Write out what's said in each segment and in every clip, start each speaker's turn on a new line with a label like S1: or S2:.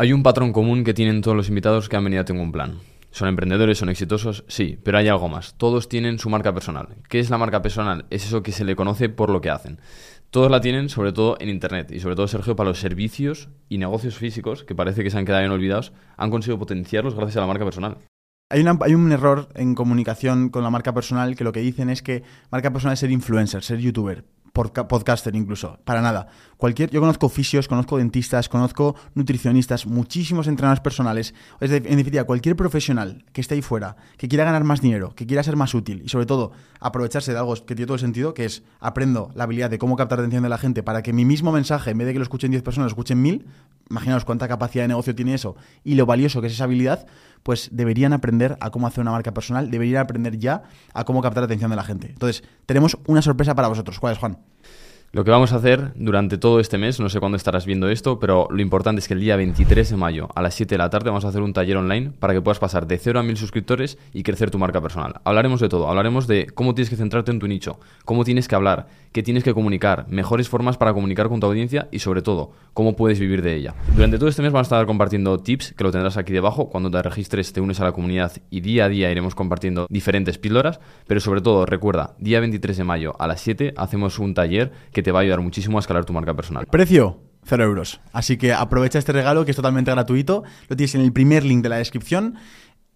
S1: Hay un patrón común que tienen todos los invitados que han venido a Tengo un Plan. Son emprendedores, son exitosos, sí, pero hay algo más. Todos tienen su marca personal. ¿Qué es la marca personal? Es eso que se le conoce por lo que hacen. Todos la tienen, sobre todo en Internet, y sobre todo, Sergio, para los servicios y negocios físicos, que parece que se han quedado bien olvidados, han conseguido potenciarlos gracias a la marca personal.
S2: Hay, hay, un error en comunicación con la marca personal que lo que dicen es que marca personal es ser influencer, ser youtuber podcaster incluso, para nada. Cualquier, yo conozco fisios, conozco dentistas, conozco nutricionistas, muchísimos entrenadores personales. Es en definitiva, cualquier profesional que esté ahí fuera, que quiera ganar más dinero, que quiera ser más útil y sobre todo aprovecharse de algo que tiene todo el sentido, que es aprendo la habilidad de cómo captar la atención de la gente para que mi mismo mensaje, en vez de que lo escuchen 10 personas, lo escuchen 1000, imaginaos cuánta capacidad de negocio tiene eso y lo valioso que es esa habilidad, pues deberían aprender a cómo hacer una marca personal, deberían aprender ya a cómo captar la atención de la gente. Entonces, tenemos una sorpresa para vosotros. ¿Cuál es, Juan?
S1: Lo que vamos a hacer durante todo este mes, no sé cuándo estarás viendo esto, pero lo importante es que el día 23 de mayo a las 7 de la tarde vamos a hacer un taller online para que puedas pasar de 0 a 1000 suscriptores y crecer tu marca personal. Hablaremos de todo, hablaremos de cómo tienes que centrarte en tu nicho, cómo tienes que hablar, qué tienes que comunicar, mejores formas para comunicar con tu audiencia y sobre todo, cómo puedes vivir de ella. Durante todo este mes vamos a estar compartiendo tips que lo tendrás aquí debajo. Cuando te registres te unes a la comunidad y día a día iremos compartiendo diferentes píldoras, pero sobre todo recuerda, día 23 de mayo a las 7 hacemos un taller que te va a ayudar muchísimo a escalar tu marca personal.
S2: Precio. 0 euros. Así que aprovecha este regalo que es totalmente gratuito. Lo tienes en el primer link de la descripción.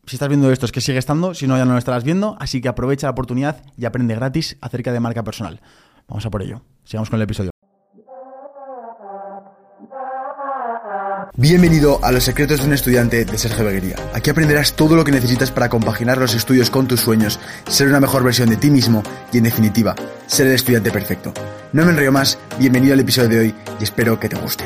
S2: Si estás viendo esto es que sigue estando, si no ya no lo estarás viendo. Así que aprovecha la oportunidad y aprende gratis acerca de marca personal. Vamos a por ello. Sigamos con el episodio.
S3: Bienvenido a Los Secretos de un Estudiante de Sergio Beguería. Aquí aprenderás todo lo que necesitas para compaginar los estudios con tus sueños, ser una mejor versión de ti mismo y, en definitiva, ser el estudiante perfecto. No me enrollo más, bienvenido al episodio de hoy y espero que te guste.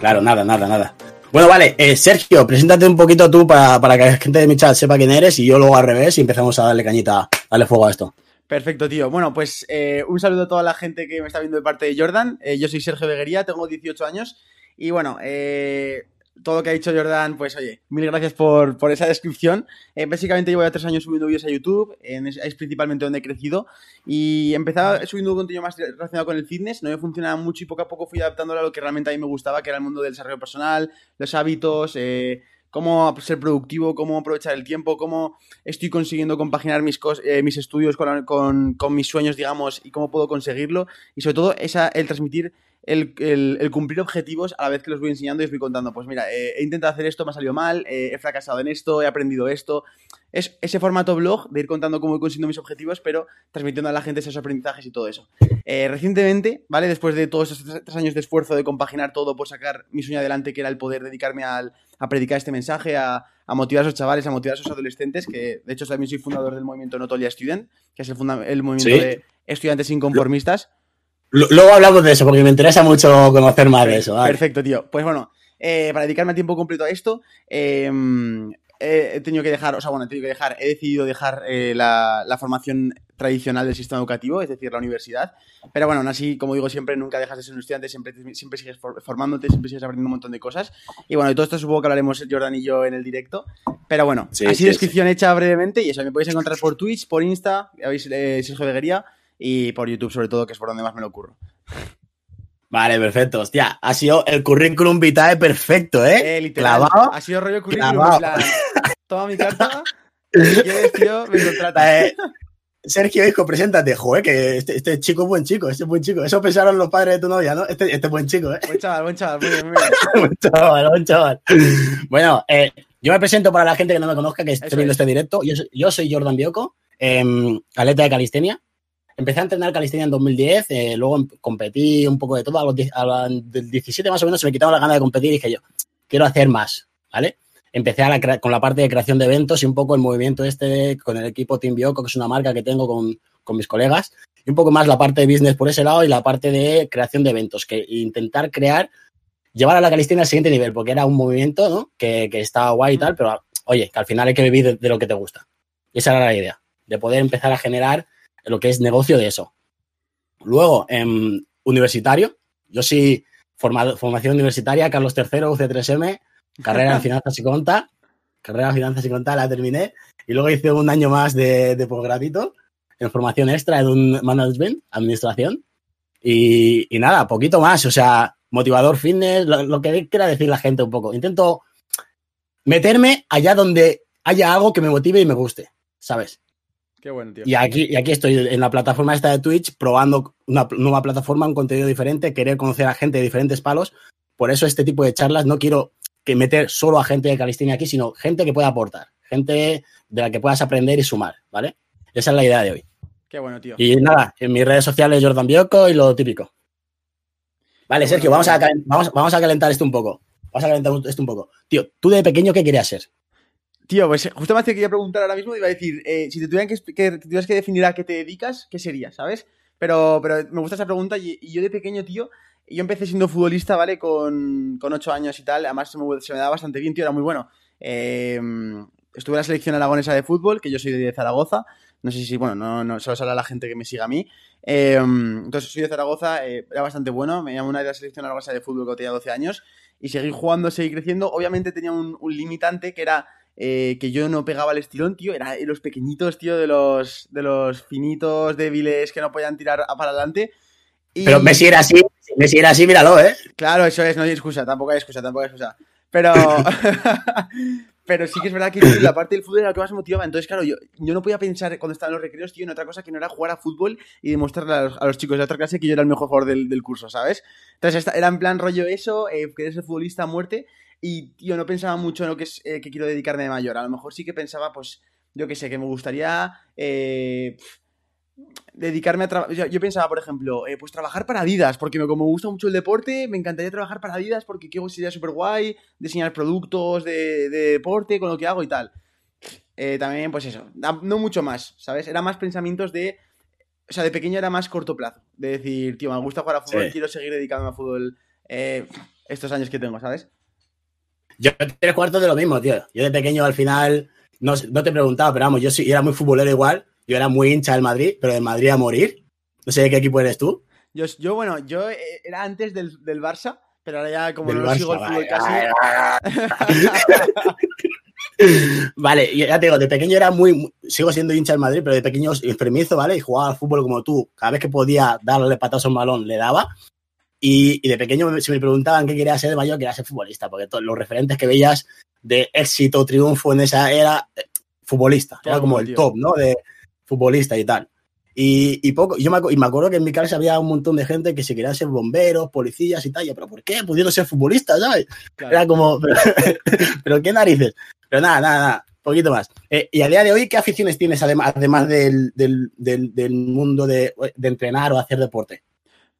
S4: Claro, nada, nada, nada. Bueno, vale, eh, Sergio, preséntate un poquito tú para, para que la gente de mi chat sepa quién eres y yo luego al revés y empezamos a darle cañita, darle fuego a esto.
S2: Perfecto, tío. Bueno, pues eh, un saludo a toda la gente que me está viendo de parte de Jordan. Eh, yo soy Sergio Beguería, tengo 18 años y bueno, eh, todo lo que ha dicho Jordan, pues oye, mil gracias por, esa descripción. Eh, básicamente llevo ya tres años subiendo vídeos a YouTube, es, principalmente donde he crecido. Y empezaba subiendo contenido más relacionado con el fitness, no me funcionaba mucho y poco a poco fui adaptándolo a lo que realmente a mí me gustaba, que era el mundo del desarrollo personal, los hábitos, eh, cómo ser productivo, cómo aprovechar el tiempo, cómo estoy consiguiendo compaginar mis, mis estudios con, con, con, mis sueños, digamos, y cómo puedo conseguirlo. Y sobre todo esa, el transmitir el, cumplir objetivos a la vez que los voy enseñando y os voy contando, pues mira, eh, he intentado hacer esto, me ha salido mal, eh, he fracasado en esto, he aprendido esto. Es ese formato blog de ir contando cómo he conseguido mis objetivos, pero transmitiendo a la gente esos aprendizajes y todo eso. Eh, recientemente, ¿vale? Después de todos estos tres años de esfuerzo de compaginar todo por sacar mi sueño adelante, que era el poder dedicarme a predicar este mensaje, a, motivar a esos chavales, a motivar a esos adolescentes, que de hecho también soy fundador del movimiento Notolia Student, que es el, el movimiento de estudiantes inconformistas.
S4: Luego hablamos de eso, porque me interesa mucho conocer más de eso.
S2: Perfecto, tío. Pues bueno, eh, para dedicarme a tiempo completo a esto, em, he tenido que dejar, o sea, bueno, he tenido que dejar, he decidido dejar eh, la, formación tradicional del sistema educativo, es decir, la universidad. Pero bueno, aún así, como digo siempre, nunca dejas de ser un estudiante, siempre, siempre sigues formándote, siempre sigues aprendiendo un montón de cosas. Y bueno, de todo esto supongo que hablaremos Jordan y yo en el directo. Pero bueno, así descripción hecha brevemente y eso, me podéis encontrar por Twitch, por Insta, habéis eh, Sergio Beguería y por YouTube sobre todo, que es por donde más me lo ocurro.
S4: Vale, perfecto. Hostia, ha sido el currículum vitae perfecto, ¿eh?
S2: eh literal. Ha sido rollo currículum. toma mi carta. Quieres, tío, me contrata.
S4: Eh, Sergio, hijo, preséntate. Joder, que este, este, chico es buen chico, este es buen chico. Eso pensaron los padres de tu novia, ¿no? Este, este es buen chico, ¿eh?
S2: Buen chaval, buen chaval. Muy bien, muy
S4: bien. buen chaval, buen chaval. Bueno, eh, yo me presento para la gente que no me conozca, que esté viendo este directo. Yo, yo soy Jordan Bioco, eh, atleta de calistenia. Empecé a entrenar calistenia en 2010, eh, luego em, competí un poco de todo. A los, del 17 más o menos se me quitaron la gana de competir y dije yo, quiero hacer más, ¿vale? Empecé con la parte de creación de eventos y un poco el movimiento este con el equipo Team Bioco, que es una marca que tengo con, con mis colegas, y un poco más la parte de business por ese lado y la parte de creación de eventos, que intentar crear, llevar a la calistenia al siguiente nivel, porque era un movimiento ¿no? que, que estaba guay y tal, pero oye, que al final hay que vivir de, lo que te gusta. Y esa era la idea, de poder empezar a generar lo que es negocio de eso. Luego, en universitario, yo sí, formación universitaria, Carlos III, UC3M, carrera en finanzas y conta, carrera en finanzas y conta, la terminé, y luego hice un año más de, de posgradito en formación extra en un management, administración, y, nada, poquito más, o sea, motivador fitness, lo, lo que quiera decir la gente un poco. Intento meterme allá donde haya algo que me motive y me guste, ¿sabes?
S2: Qué bueno, tío.
S4: Y aquí, y aquí estoy en la plataforma esta de Twitch probando una nueva plataforma, un contenido diferente, querer conocer a gente de diferentes palos. Por eso este tipo de charlas no quiero que meter solo a gente de calistenia aquí, sino gente que pueda aportar, gente de la que puedas aprender y sumar, ¿vale? Esa es la idea de hoy.
S2: Qué bueno, tío.
S4: Y nada, en mis redes sociales Jordan Bioco y lo típico. Vale, Sergio, vamos a, vamos, vamos a calentar esto un poco. Vamos a calentar esto un poco. Tío, tú de pequeño, ¿qué querías ser?
S2: Tío, pues justo me hacía que iba a preguntar ahora mismo, iba a decir, eh, si te tuvieran que, que tuvieras que definir a qué te dedicas, ¿qué sería, sabes? Pero, pero me gusta esa pregunta y, yo de pequeño, tío, yo empecé siendo futbolista, ¿vale? Con, con 8 años y tal, además se me, se daba bastante bien, tío, era muy bueno. Eh, estuve en la selección aragonesa de fútbol, que yo soy de Zaragoza, no sé si, bueno, no, no solo sale la gente que me siga a mí. Eh, entonces soy de Zaragoza, eh, era bastante bueno, me llamó una de la selección aragonesa de fútbol cuando tenía 12 años y seguí jugando, seguí creciendo. Obviamente tenía un, un limitante que era eh, que yo no pegaba el estirón, tío. Era los pequeñitos, tío, de los, de los finitos, débiles que no podían tirar para adelante. Y,
S4: Pero Messi era así, Messi era así, míralo, ¿eh?
S2: Claro, eso es, no hay excusa, tampoco hay excusa, tampoco hay excusa. Pero, pero sí que es verdad que tío, la parte del fútbol era lo que más motivaba. Entonces, claro, yo, yo no podía pensar cuando estaba en los recreos, tío, en otra cosa que no era jugar a fútbol y demostrarle a los, a los chicos de otra clase que yo era el mejor jugador del, del curso, ¿sabes? Entonces, era en plan rollo eso, eh, querer ser futbolista a muerte. Y, tío, no pensaba mucho en lo que es eh, que quiero dedicarme de mayor. A lo mejor sí que pensaba, pues, yo qué sé, que me gustaría eh, dedicarme a trabajar. Yo, yo pensaba, por ejemplo, eh, pues trabajar para Adidas, porque me, como me gusta mucho el deporte, me encantaría trabajar para Adidas porque que sería súper guay diseñar productos de, de deporte con lo que hago y tal. Eh, también, pues eso, no mucho más, ¿sabes? Era más pensamientos de. O sea, de pequeño era más corto plazo. De decir, tío, me gusta jugar a fútbol,
S4: Sí.
S2: quiero seguir dedicándome a fútbol eh, estos años que tengo, ¿sabes?
S4: Yo tres cuartos de lo mismo, tío. Yo de pequeño al final, no, no te preguntaba, pero vamos, yo sí era muy futbolero igual. Yo era muy hincha del Madrid, pero del Madrid a morir. No sé de qué equipo eres tú.
S2: Yo, yo bueno, yo eh, era antes del, del Barça, pero ahora ya como
S4: Del
S2: no sigo el
S4: Barça,
S2: fútbol
S4: vale,
S2: casi.
S4: Vale, ya te digo, de pequeño era muy, muy- sigo siendo hincha del Madrid, pero de pequeño enfermizo, ¿vale? Y jugaba al fútbol como tú. Cada vez que podía darle patas a un balón, le daba. Y, y de pequeño, si me preguntaban qué quería ser de mayor, quería ser futbolista, porque todos los referentes que veías de éxito, triunfo en esa era eh, futbolista. Era como el top, ¿no? De futbolista y tal. Y, y poco, yo me, y me acuerdo que en mi casa había un montón de gente que se querían ser bomberos, policías y tal. Yo, pero ¿por qué? Pudiendo ser futbolista, ¿sabes?
S2: Claro.
S4: Era como, pero, pero qué narices. Pero nada, nada, nada, poquito más. Eh, y a día de hoy, ¿qué aficiones tienes además, además del, del, del, del mundo de, de entrenar o hacer deporte?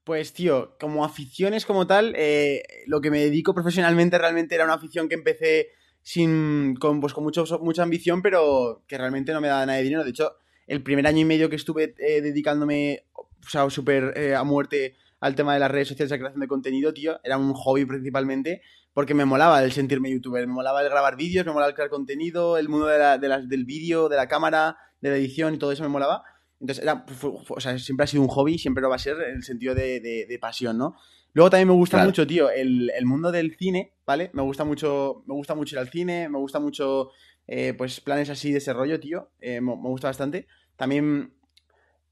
S2: Pues, tío, como aficiones como tal, eh, lo que me dedico profesionalmente realmente era una afición que empecé sin, con, pues, con mucho, mucha ambición, pero que realmente no me daba nada de dinero. De hecho, el primer año y medio que estuve eh, dedicándome, o sea, súper eh, a muerte al tema de las redes sociales, creación de contenido, tío, era un hobby principalmente, porque me molaba el sentirme youtuber, me molaba el grabar vídeos, me molaba el crear contenido, el mundo de la- de las- del vídeo, de la cámara, de la edición y todo eso me molaba. Entonces, era, o sea, siempre ha sido un hobby, siempre lo va a ser en el sentido de, de- de pasión, ¿no? Luego también me gusta
S4: Claro.
S2: mucho, tío, el, el mundo del cine, ¿vale? Me gusta mucho, me gusta mucho ir al cine, me gusta mucho, eh, pues, planes así de ese rollo, tío. eh, me, me gusta bastante. También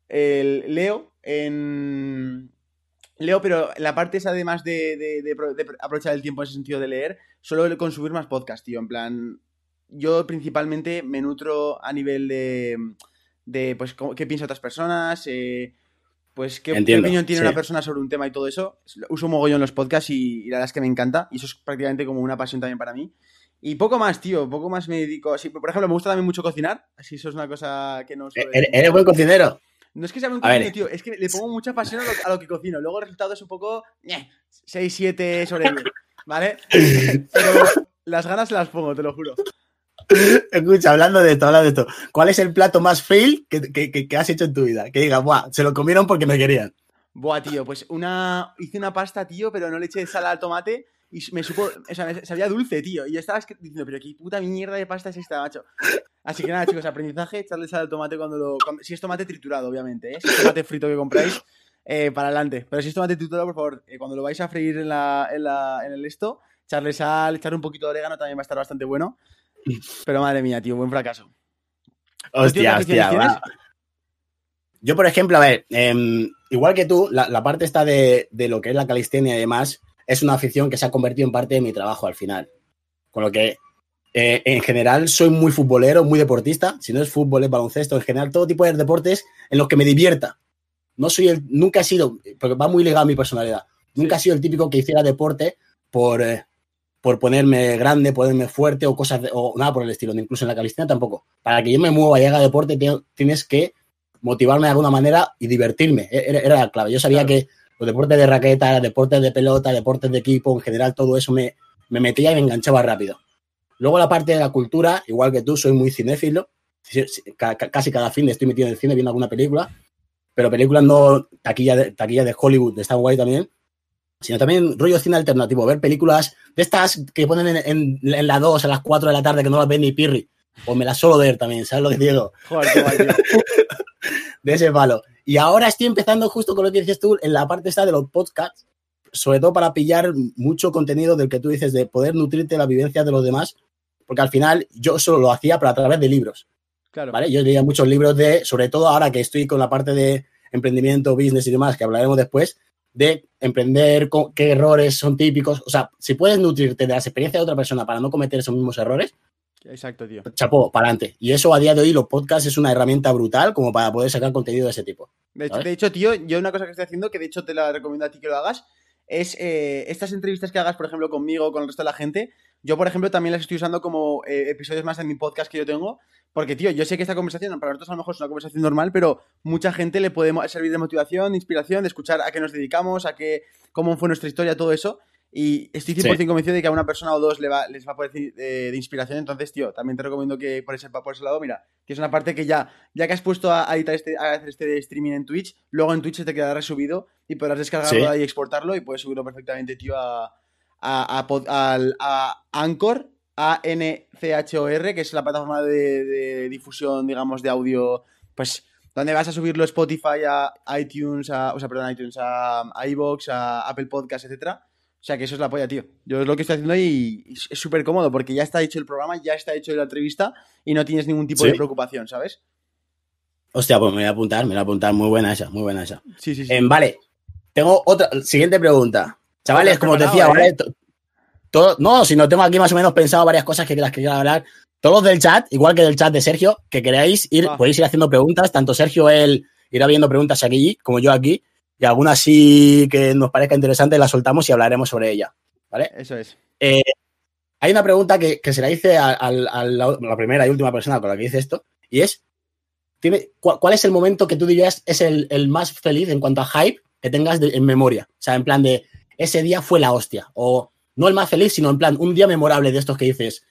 S2: el, leo en... Leo, pero la parte esa además de, de- de aprovechar el tiempo en ese sentido de leer, solo consumir más podcast, tío. En plan, yo principalmente me nutro a nivel de, de pues, cómo- qué piensan otras personas, eh, pues, qué, opinión tiene
S4: sí.
S2: una persona sobre un tema y todo eso. Uso un mogollón los podcasts y, y la verdad es que me encanta. Y eso es prácticamente como una pasión también para mí. Y poco más, tío, poco más me dedico. así, por ejemplo, me gusta también mucho cocinar. Así, eso es una cosa que no suelo
S4: ¿Eres, buen cocinero?
S2: No es que sea un cocino, tío, es que le pongo mucha pasión a lo, a lo que cocino. Luego el resultado es un poco. ñe, 6, 7 sobre 10, ¿vale? Pero las ganas las pongo, te lo juro.
S4: Escucha, hablando de esto, hablando de esto. ¿Cuál es el plato más fail que, que- que- has hecho en tu vida? Que digas, buah, se lo comieron porque me querían.
S2: Buah, tío, pues una. Hice una pasta, tío, pero no le eché sal al tomate y me supo. O sea, me sabía dulce, tío. Y yo estaba diciendo, pero qué puta mierda de pasta es esta, macho. Así que nada, chicos, aprendizaje, echarle sal al tomate cuando lo. si es tomate triturado, obviamente, ¿eh? Si es tomate frito que compráis, eh, para adelante. Pero si es tomate triturado, por favor, eh, cuando lo vais a freír en, la, en, la, en el esto, echarle sal, echarle un poquito de orégano también va a estar bastante bueno. Pero madre mía, tío, buen fracaso.
S4: Hostia,
S2: ¿Tú, tío, qué
S4: hostia. va. Yo, por ejemplo, a ver, em, igual que tú, la, la parte está de, de lo que es la calistenia y demás, es una afición que se ha convertido en parte de mi trabajo al final. Con lo que eh, en general soy muy futbolero, muy deportista. Si no es fútbol, es baloncesto, en general todo tipo de deportes en los que me divierta. No soy el, nunca he sido, porque va muy ligado a mi personalidad, nunca he sido el típico que hiciera deporte por, eh, por ponerme grande, ponerme fuerte o cosas, de- o nada por el estilo. Incluso en la calistenia tampoco. Para que yo me mueva y haga deporte, te- tienes que motivarme de alguna manera y divertirme. E- Era, era la clave. Yo sabía
S2: Claro.
S4: que los deportes de raqueta, deportes de pelota, deportes de equipo, en general, todo eso me, me metía y me enganchaba rápido. Luego la parte de la cultura, igual que tú, soy muy cinéfilo. Casi cada fin de estoy metido en el cine viendo alguna película, pero películas no taquilla de, taquilla de Hollywood, están guay también, sino también rollo cine alternativo, ver películas de estas que ponen en, en- en la 2 a las 4 de la tarde que no las ven ni pirri, pues me las suelo ver también, ¿sabes lo que digo?
S2: Joder, qué guay, tío.
S4: de ese palo. Y ahora estoy empezando justo con lo que dices tú, en la parte esta de los podcasts, sobre todo para pillar mucho contenido del que tú dices, de poder nutrirte de la vivencia de los demás, porque al final yo solo lo hacía, pero a través de libros,
S2: Claro.
S4: ¿vale? Yo leía muchos libros de, sobre todo ahora que estoy con la parte de emprendimiento, business y demás, que hablaremos después, de emprender, co- qué errores son típicos. O sea, si puedes nutrirte de las experiencias de otra persona para no cometer esos mismos errores,
S2: Exacto, tío.
S4: chapó, para adelante. Y eso a día de hoy, los podcasts es una herramienta brutal como para poder sacar contenido de ese tipo.
S2: De hecho,
S4: ¿Sabes?
S2: de hecho, tío, yo una cosa que estoy haciendo, que de hecho te la recomiendo a ti que lo hagas, es eh, estas entrevistas que hagas, por ejemplo, conmigo, con el resto de la gente. Yo, por ejemplo, también las estoy usando como eh, episodios más en mi podcast que yo tengo. Porque, tío, yo sé que esta conversación, para nosotros a lo mejor es una conversación normal, pero mucha gente le puede servir de motivación, de inspiración, de escuchar a qué nos dedicamos, a qué, cómo fue nuestra historia, todo eso. Y estoy 100% convencido de que a una persona o dos le va, les va a parecer eh, de inspiración. Entonces, tío, también te recomiendo que por ese, por ese lado, mira, que es una parte que ya, ya que has puesto a, a editar este, a hacer este streaming en Twitch, luego en Twitch se te quedará resubido y podrás descargarlo
S4: Sí.
S2: y exportarlo y puedes subirlo perfectamente, tío, a, a, a, Anchor, A-N-C-H-O-R, que es la plataforma de, de difusión, digamos, de audio, pues, donde vas a subirlo a Spotify, a iTunes, a, o sea, perdón, a iTunes, a, a iVoox, a Apple Podcasts, etcétera. O sea, que eso es la polla, tío. Yo es lo que estoy haciendo y es súper cómodo porque ya está hecho el programa, ya está hecho la entrevista y no tienes ningún tipo
S4: Sí.
S2: de preocupación, ¿sabes?
S4: Hostia, pues me voy a apuntar, me voy a apuntar. Muy buena esa, muy buena esa.
S2: Sí, sí, sí.
S4: Em, vale, tengo otra, siguiente pregunta. Chavales, como os decía,
S2: ¿eh?
S4: ¿vale? To- todo, no, si no tengo aquí más o menos pensado varias cosas que las que quiero hablar. Todos del chat, igual que del chat de Sergio, que queráis ir,
S2: Ah.
S4: podéis ir haciendo preguntas. Tanto Sergio, él irá viendo preguntas aquí, como yo aquí. Y algunas sí que nos parezca interesante, las soltamos y hablaremos sobre ella. ¿Vale?
S2: Eso es.
S4: Eh, hay una pregunta que, que se la hice a, a- a la, la primera y última persona con la que hice esto, y es, tiene, ¿cuál, cuál es el momento que tú dirías es el, el más feliz en cuanto a hype que tengas de- en memoria? O sea, en plan de, ese día fue la hostia, o no el más feliz, sino en plan, un día memorable de estos que dices,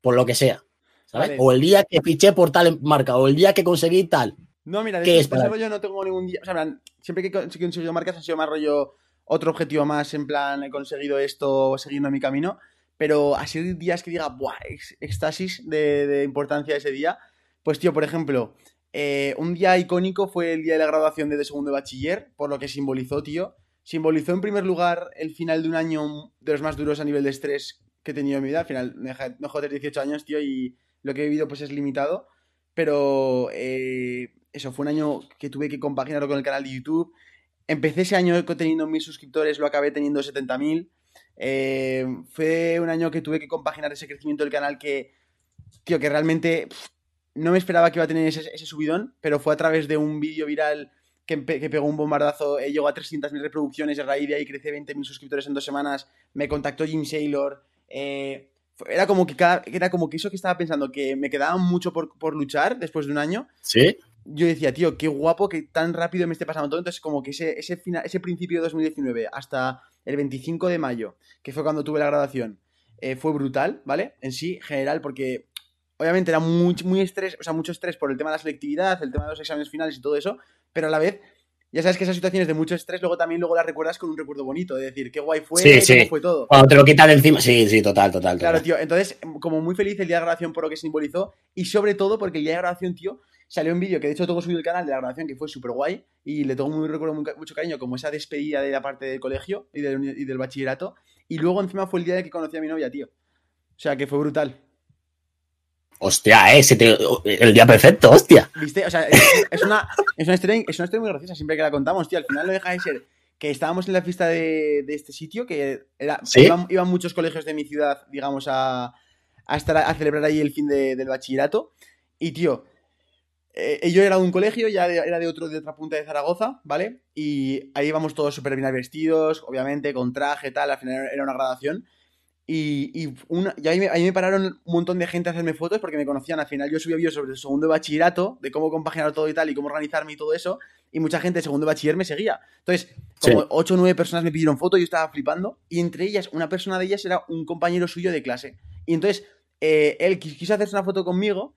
S4: por lo que sea, ¿sabes?
S2: Vale.
S4: O el día que fiché por tal marca, o el día que conseguí tal.
S2: No, mira, de
S4: ¿Qué
S2: ese-
S4: es para-
S2: rollo no tengo ningún día. O sea, siempre que he con- he conseguido marcas ha sido más rollo otro objetivo más, en plan, he conseguido esto siguiendo mi camino. Pero así días que diga, ¡buah! Éxtasis de, de importancia de ese día. Pues, tío, por ejemplo, eh, un día icónico fue el día de la graduación de, de segundo de bachiller, por lo que simbolizó, tío. Simbolizó en primer lugar el final de un año de los más duros a nivel de estrés que he tenido en mi vida. Al final, me tener 18 años, tío, y lo que he vivido pues es limitado. Pero eh, eso, fue un año que tuve que compaginarlo con el canal de YouTube. Empecé ese año teniendo mil suscriptores, lo acabé teniendo 70.000. Eh, fue un año que tuve que compaginar ese crecimiento del canal que, tío, que realmente no me esperaba que iba a tener ese, ese subidón, pero fue a través de un vídeo viral que, que pegó un bombardazo, eh, llegó a 300.000 reproducciones, y a raíz de ahí crecí 20.000 suscriptores en dos semanas, me contactó Jim Saylor, eh, era como que cada, era como que eso que estaba pensando, que me quedaba mucho por, por luchar después de un año,
S4: ¿Sí?
S2: yo decía, tío, qué guapo que tan rápido me esté pasando todo. Entonces, como que ese, ese, final, ese principio de 2019 hasta el 25 de mayo, que fue cuando tuve la graduación, eh, fue brutal, ¿vale? En sí, general, porque obviamente era muy, muy estrés, o sea, mucho estrés por el tema de la selectividad, el tema de los exámenes finales y todo eso, pero a la vez, ya sabes que esas situaciones de mucho estrés, luego también luego las recuerdas con un recuerdo bonito, de decir, qué guay fue,
S4: Sí,
S2: fue todo.
S4: Cuando te lo quitan de encima. Sí, sí, total, total.
S2: Claro, tío. Entonces, como muy feliz el día de grabación por lo que simbolizó. Y sobre todo porque el día de grabación, tío, salió un vídeo que de hecho tengo subido el canal de la grabación que fue súper guay. Y le tengo muy recuerdo mucho cariño, como esa despedida de la parte del colegio y del, y del bachillerato. Y luego encima fue el día de que conocí a mi novia, tío. O sea, que fue brutal.
S4: Hostia, eh, te- el día perfecto, hostia.
S2: ¿Viste? O sea, es, es una, es, una historia, es una historia muy graciosa siempre que la contamos, tío. Al final no deja de ser que estábamos en la fiesta de, de este sitio, que era,
S4: ¿Sí?
S2: iban, iban muchos colegios de mi ciudad, digamos, a, a estar a celebrar ahí el fin de- del bachillerato. Y, tío, eh, yo era de un colegio, ya de- era de otro de otra punta de Zaragoza, ¿vale? Y ahí íbamos todos súper bien vestidos, obviamente, con traje, tal, al final era una graduación. Y, y, una, y ahí, me, ahí me pararon un montón de gente a hacerme fotos porque me conocían. Al final yo subí vídeos sobre el segundo de bachillerato, de cómo compaginar todo y tal, y cómo organizarme y todo eso. Y mucha gente de segundo de bachiller me seguía. Entonces, como
S4: Sí.
S2: ocho o nueve personas me pidieron fotos, yo estaba flipando. Y entre ellas, una persona de ellas era un compañero suyo de clase. Y entonces, eh, él qui- quiso hacerse una foto conmigo.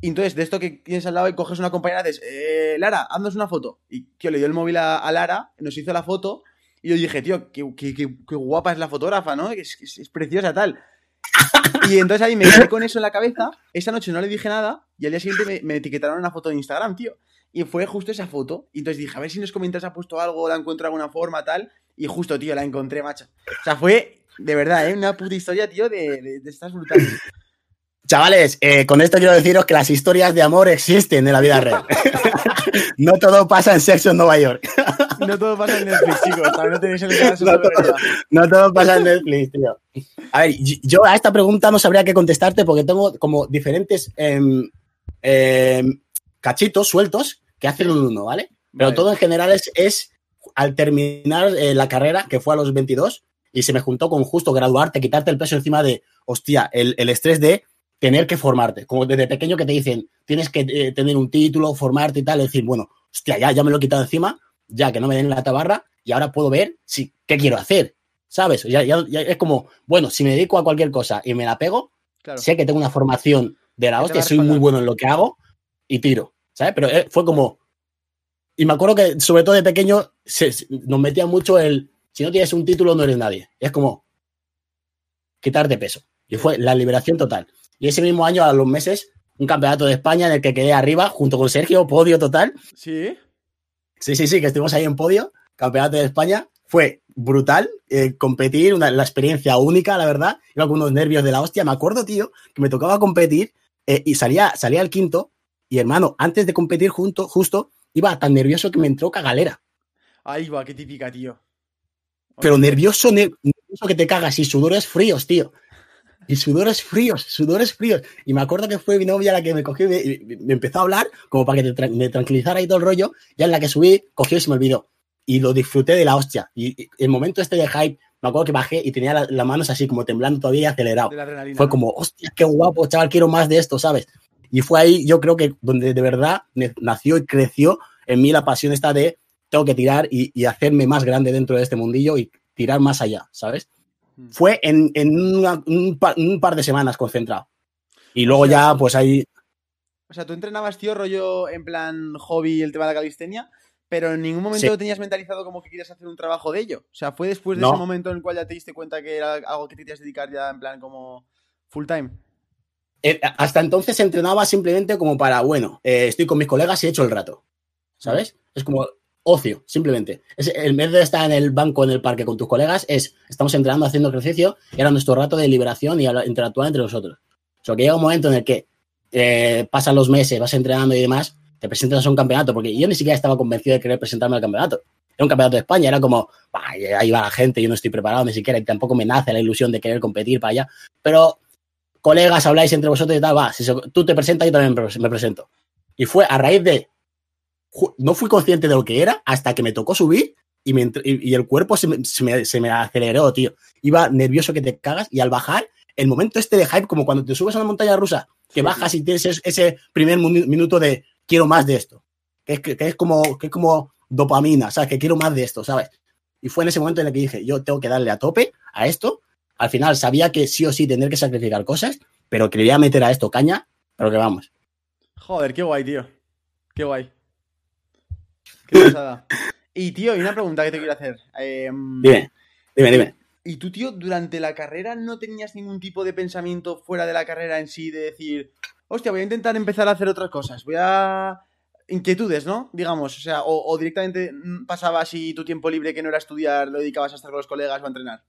S2: Y entonces, de esto que tienes al lado y coges una compañera, dices, eh, Lara, haznos una foto. Y tío, le dio el móvil a, a Lara, nos hizo la foto. Y yo dije, tío, qué, qué- qué- qué guapa es la fotógrafa, ¿no? Es, es- es preciosa, tal. Y entonces ahí me quedé con eso en la cabeza. Esa noche no le dije nada. Y al día siguiente me, me etiquetaron una foto de Instagram, tío. Y fue justo esa foto. Y entonces dije, a ver si en los comentarios ha puesto algo, la encuentro de alguna forma, tal. Y justo, tío, la encontré, macho. O sea, fue de verdad, ¿eh? Una puta historia, tío, de, de, de estas brutales.
S4: Chavales, eh, con esto quiero deciros que las historias de amor existen en la vida real. no todo pasa en sexo en Nueva York.
S2: No todo pasa en Netflix, chicos. No tenéis el caso
S4: No todo. No todo pasa en Netflix, tío. A ver, yo a esta pregunta no sabría qué contestarte porque tengo como diferentes em, em, cachitos sueltos que hacen un uno, ¿vale? Pero
S2: Vale.
S4: todo en general es, es al terminar eh, la carrera, que fue a los 22, y se me juntó con justo graduarte, quitarte el peso encima de, hostia, el, el estrés de tener que formarte. Como desde pequeño que te dicen, tienes que eh, tener un título, formarte y tal, y decir, bueno, hostia, ya, ya me lo he quitado encima, ya que no me den la tabarra, y ahora puedo ver si, qué quiero hacer, ¿sabes? Ya, ya- ya es como, bueno, si me dedico a cualquier cosa y me la pego,
S2: Claro.
S4: sé que tengo una formación de la hostia, soy muy bueno en lo que hago y tiro, ¿sabes? Pero eh, fue como... Y me acuerdo que, sobre todo de pequeño, se- nos metía mucho el, si no tienes un título, no eres nadie. Es como quitarte peso. Y fue la liberación total. Y ese mismo año, a los meses, un campeonato de España en el que quedé arriba, junto con Sergio, podio total.
S2: Sí.
S4: Sí, sí, sí, que estuvimos ahí en podio, campeonato de España. Fue brutal eh, competir, una, la experiencia única, la verdad. Iba con unos nervios de la hostia. Me acuerdo, tío, que me tocaba competir eh, y salía, salía el quinto. Y hermano, antes de competir junto, justo, iba tan nervioso que me entró cagalera.
S2: Ahí va, qué típica, tío.
S4: Pero nervioso, ner- nervioso que te cagas y sudores fríos, tío. Y sudores fríos, sudores fríos. Y me acuerdo que fue mi novia la que me cogió y me, me empezó a hablar, como para que te me tranquilizara y todo el rollo. Ya en la que subí, cogió y se me olvidó. Y lo disfruté de la hostia. Y, y el momento este de hype, me acuerdo que bajé y tenía la- las manos así como temblando todavía y acelerado.
S2: La.
S4: Fue como, hostia, qué guapo, chaval, quiero más de esto, ¿sabes? Y fue ahí, yo creo que donde de verdad nació y creció en mí la pasión esta de tengo que tirar y, y hacerme más grande dentro de este mundillo y tirar más allá, ¿sabes?
S2: Mm.
S4: Fue en, en una- un, par, un par de semanas concentrado. Y luego
S2: O sea,
S4: ya, pues ahí,
S2: O sea, tú entrenabas, tío, rollo en plan hobby el tema de la calistenia, pero en ningún momento
S4: Sí.
S2: tenías mentalizado como que querías hacer un trabajo de ello. O sea, fue después de
S4: No.
S2: ese momento en el cual ya te diste cuenta que era algo que te querías dedicar ya en plan como full time.
S4: eh, hasta entonces entrenaba simplemente como para, bueno, eh, estoy con mis colegas y he hecho el rato, ¿sabes? Es como ocio, simplemente. Es, el vez de estar en el banco, en el parque con tus colegas, es, estamos entrenando, haciendo ejercicio, y era nuestro rato de liberación y interactuar entre nosotros. O sea, que llega un momento en el que eh, pasan los meses, vas entrenando y demás, te presentas a un campeonato, porque yo ni siquiera estaba convencido de querer presentarme al campeonato. Era un campeonato de España, era como, "Bah, ahí va la gente, yo no estoy preparado ni siquiera, y tampoco me nace la ilusión de querer competir para allá. Pero colegas, habláis entre vosotros y tal, va, si tú te presentas, yo también me pres- me presento. Y fue a raíz de, no fui consciente de lo que era hasta que me tocó subir y, me entr- y, y el cuerpo se me, se, me, se me aceleró, tío. Iba nervioso que te cagas y al bajar, el momento este de hype, como cuando te subes a una montaña rusa, que
S2: Sí,
S4: bajas y tienes es- ese primer minu- minuto de quiero más de esto, que es, que, que es como, que es como dopamina, ¿sabes? Que quiero más de esto, ¿sabes? Y fue en ese momento en el que dije, yo tengo que darle a tope a esto. Al final sabía que sí o sí tener que sacrificar cosas, pero quería meter a esto caña, pero que vamos.
S2: Joder, qué guay, tío. Qué guay. Qué pasada. Y, tío, y una pregunta que te quiero hacer. Em,
S4: Dime, dime, dime.
S2: ¿Y tú, tío, durante la carrera no tenías ningún tipo de pensamiento fuera de la carrera en sí de decir, hostia, voy a intentar empezar a hacer otras cosas, voy a... Inquietudes, ¿no? Digamos, o sea, o, o directamente mm, pasabas y tu tiempo libre que no era estudiar lo dedicabas a estar con los colegas o a entrenar.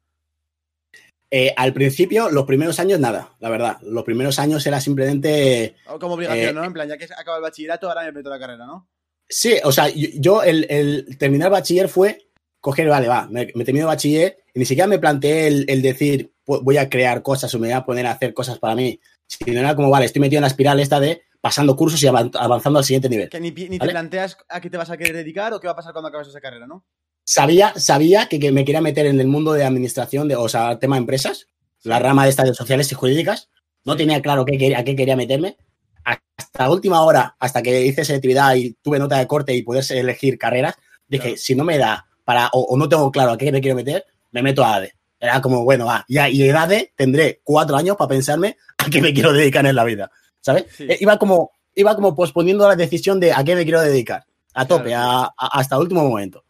S4: Eh, al principio, los primeros años, nada, la verdad. Los primeros años era simplemente.
S2: Como obligación,
S4: Eh,
S2: ¿no? En plan, ya que acaba el bachillerato, ahora me meto la carrera, ¿no?
S4: Sí, o sea, yo, el, el terminar bachiller fue coger, vale, va, me, me termino bachiller y ni siquiera me planteé el, el decir, "Pu- voy a crear cosas o me voy a poner a hacer cosas para mí, sino era como, vale, estoy metido en la espiral esta de pasando cursos y avan- avanzando al siguiente nivel.
S2: Que ni, ni
S4: ¿Vale?
S2: te planteas a qué te vas a querer dedicar o qué va a pasar cuando acabes esa carrera, ¿no?
S4: Sabía, sabía que, que me quería meter en el mundo de administración, de, o sea, tema de empresas, la rama de estas de sociales y jurídicas. No tenía claro qué, a qué quería meterme. Hasta última hora, hasta que hice selectividad y tuve nota de corte y poder elegir carreras, dije,
S2: Claro.
S4: si no me da para, o, o no tengo claro a qué me quiero meter, me meto a ADE. Era como, bueno, va, ya, y en ADE tendré cuatro años para pensarme a qué me quiero dedicar en la vida, ¿sabes?
S2: Sí.
S4: Eh, Iba como, iba como posponiendo la decisión de a qué me quiero dedicar, a tope,
S2: Claro,
S4: a- a- hasta el último momento.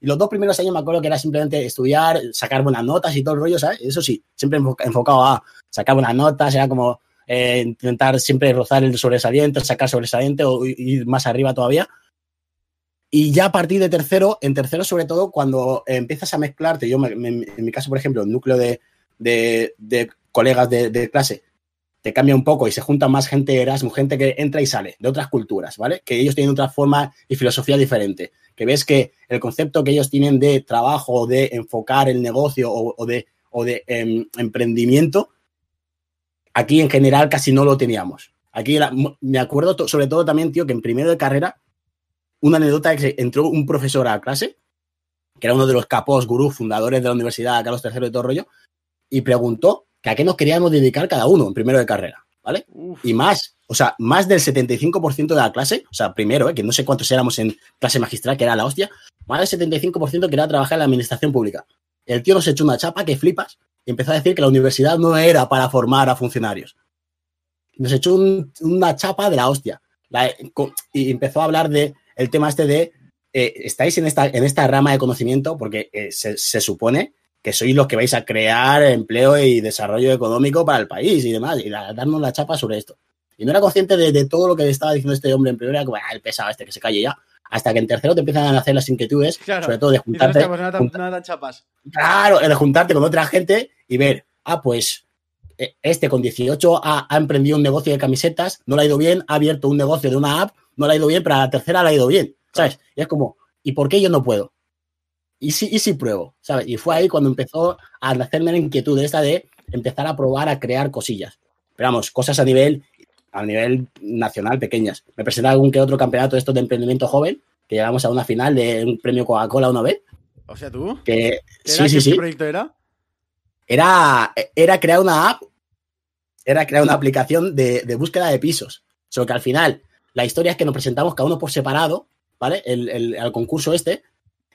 S4: Y los dos primeros años me acuerdo que era simplemente estudiar, sacar buenas notas y todo el rollo, ¿sabes? Eso sí, siempre enfo- enfocado a sacar buenas notas, era como eh, intentar siempre rozar el sobresaliente, sacar sobresaliente o ir más arriba todavía. Y ya a partir de tercero, en tercero sobre todo, cuando empiezas a mezclarte, yo me- me- en mi caso, por ejemplo, el núcleo de, de- de colegas de, de clase te cambia un poco y se junta más gente Erasmus, gente que entra y sale de otras culturas, ¿vale? Que ellos tienen otra forma y filosofía diferente. Que ves que el concepto que ellos tienen de trabajo, de enfocar el negocio o, o de, o de em, emprendimiento, aquí en general casi no lo teníamos. Aquí me acuerdo to- sobre todo también, tío, que en primero de carrera, una anécdota es que entró un profesor a clase, que era uno de los capos, gurús, fundadores de la Universidad Carlos III y todo el rollo, y preguntó que a qué nos queríamos dedicar cada uno en primero de carrera, ¿vale?
S2: Uf,
S4: Y más, o sea, más del 75% de la clase, o sea, primero, ¿eh? que no sé cuántos éramos en clase magistral, que era la hostia, más del 75% quería trabajar en la administración pública. El tío nos echó una chapa que flipas y empezó a decir que la universidad no era para formar a funcionarios. Nos echó un- una chapa de la hostia. La- y empezó a hablar de el tema este de eh, estáis en esta, en esta rama de conocimiento porque eh, se, se supone que sois los que vais a crear empleo y desarrollo económico para el país y demás, y la- darnos la chapa sobre esto. Y no era consciente de, de todo lo que estaba diciendo este hombre en primera, como, ah, el pesado este que se calle ya, hasta que en tercero te empiezan a hacer las inquietudes,
S2: Claro.
S4: sobre todo de juntarte,
S2: "Hostia, pues no dan chapas.
S4: claro, de juntarte con otra gente y ver, ah, pues eh, este con 18 ha, ha emprendido un negocio de camisetas, no le ha ido bien, ha abierto un negocio de una app, no le ha ido bien, pero a la tercera le ha ido bien, ¿sabes? Y es como, ¿y por qué yo no puedo? ¿Y si, y si pruebo? ¿Sabes? Y fue ahí cuando empezó a hacerme la inquietud esta de empezar a probar a crear cosillas. Pero vamos, cosas a nivel, a nivel nacional pequeñas. Me presenté algún que otro campeonato de estos de emprendimiento joven, que llegamos a una final de un premio Coca-Cola una vez,
S2: O sea, tú.
S4: que
S2: ¿Qué
S4: sí,
S2: era?
S4: sí,
S2: ¿Qué
S4: sí.
S2: proyecto era?
S4: Era, era crear una app, era crear una aplicación de, de búsqueda de pisos. Solo que al final, la historia es que nos presentamos cada uno por separado, ¿vale? El, el- al concurso este,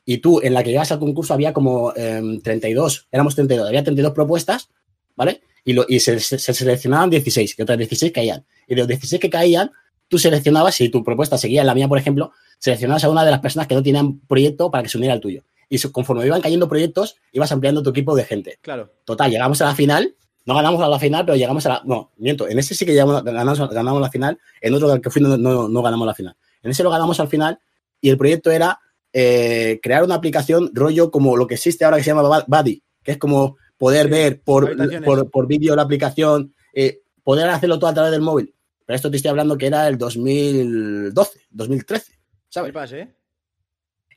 S4: y tú en la que llegas al concurso había como em, 32, éramos 32, había 32 propuestas, ¿vale? Y, lo, y se, se- se seleccionaban 16, que otras 16 caían. Y de los 16 que caían, tú seleccionabas, si tu propuesta seguía en la mía, por ejemplo, seleccionabas a una de las personas que no tenían proyecto para que se uniera al tuyo. Y conforme iban cayendo proyectos, ibas ampliando tu equipo de gente.
S2: Claro.
S4: Total, llegamos a la final. No ganamos a la final, pero llegamos a la. No, miento. En ese sí que llegamos, ganamos, ganamos la final. En otro que fui no, no, no ganamos la final. En ese lo ganamos al final. Y el proyecto era eh, crear una aplicación rollo como lo que existe ahora que se llama Buddy, que es como poder
S2: Sí,
S4: ver por, por, por vídeo la aplicación, eh, poder hacerlo todo a través del móvil. Pero esto te estoy hablando que era el 2012, 2013, ¿sabes?
S2: Flipas, ¿eh?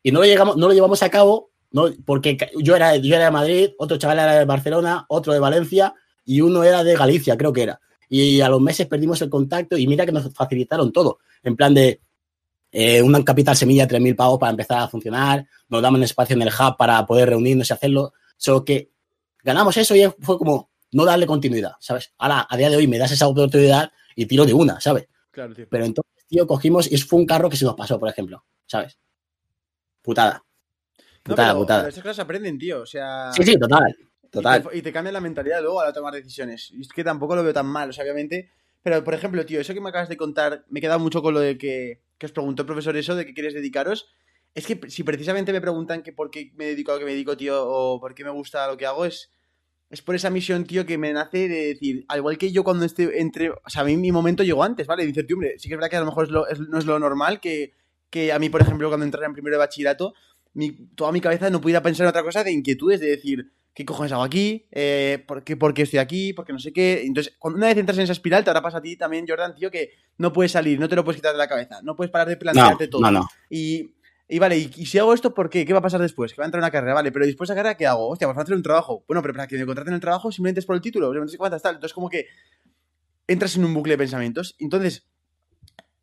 S4: y no lo, llegamos, no lo llevamos a cabo no, porque yo era, yo era de Madrid, otro chaval era de Barcelona, otro de Valencia y uno era de Galicia, creo que era. Y a los meses perdimos el contacto y mira que nos facilitaron todo. En plan de eh, una capital semilla, 3.000 pavos para empezar a funcionar, nos daban espacio en el hub para poder reunirnos y hacerlo. Solo que ganamos eso y fue como no darle continuidad, ¿sabes? Ahora, a día de hoy me das esa oportunidad y tiro de una, ¿sabes?
S2: Claro, tío.
S4: Pero entonces, tío, cogimos y fue un carro que se nos pasó, por ejemplo, ¿sabes? Putada.
S2: No,
S4: Putada,
S2: pero,
S4: putada.
S2: pero estas cosas aprenden, tío. O sea.
S4: Sí, sí, total.
S2: Y
S4: Total.
S2: te, y te cambia la mentalidad luego a la tomar decisiones. Y es que tampoco lo veo tan mal, o sea, obviamente. Pero, por ejemplo, tío, eso que me acabas de contar, me he quedado mucho con lo de que, que os preguntó el profesor eso, de que quieres dedicaros. Es que si precisamente me preguntan que por qué me dedico a lo que me dedico, tío, o por qué me gusta lo que hago, es, es por esa misión, tío, que me nace de decir, al igual que yo cuando esté entre. O sea, a mí mi momento llegó antes, ¿vale? De incertidumbre. Sí que es verdad que a lo mejor es lo- es- no es lo normal que, que a mí, por ejemplo, cuando entrara en primero de bachillerato, mi, toda mi cabeza no pudiera pensar en otra cosa de inquietudes, de decir, ¿qué cojones hago aquí? Eh, ¿por, qué, ¿Por qué estoy aquí? ¿Por qué no sé qué? Entonces, cuando una vez entras en esa espiral, te habrá pasado a ti también, Jordan, tío, que no puedes salir, no te lo puedes quitar de la cabeza, no puedes parar de
S4: No,
S2: plantearte todo.
S4: no, no.
S2: Y Y vale, y, y si hago esto, ¿por qué? ¿Qué va a pasar después? Que va a entrar en una carrera, vale, pero después de la carrera, ¿qué hago? Hostia, pues va a hacer un trabajo. Bueno, pero para que me contraten el trabajo simplemente es por el título, no sé cuántas tal. Entonces, como que entras en un bucle de pensamientos. Entonces,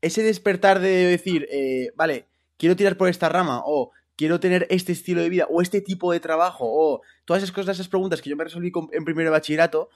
S2: ese despertar de decir, eh, vale, quiero tirar por esta rama, o quiero tener este estilo de vida, o este tipo de trabajo, o todas esas cosas, esas preguntas que yo me resolví con- en primero de bachillerato,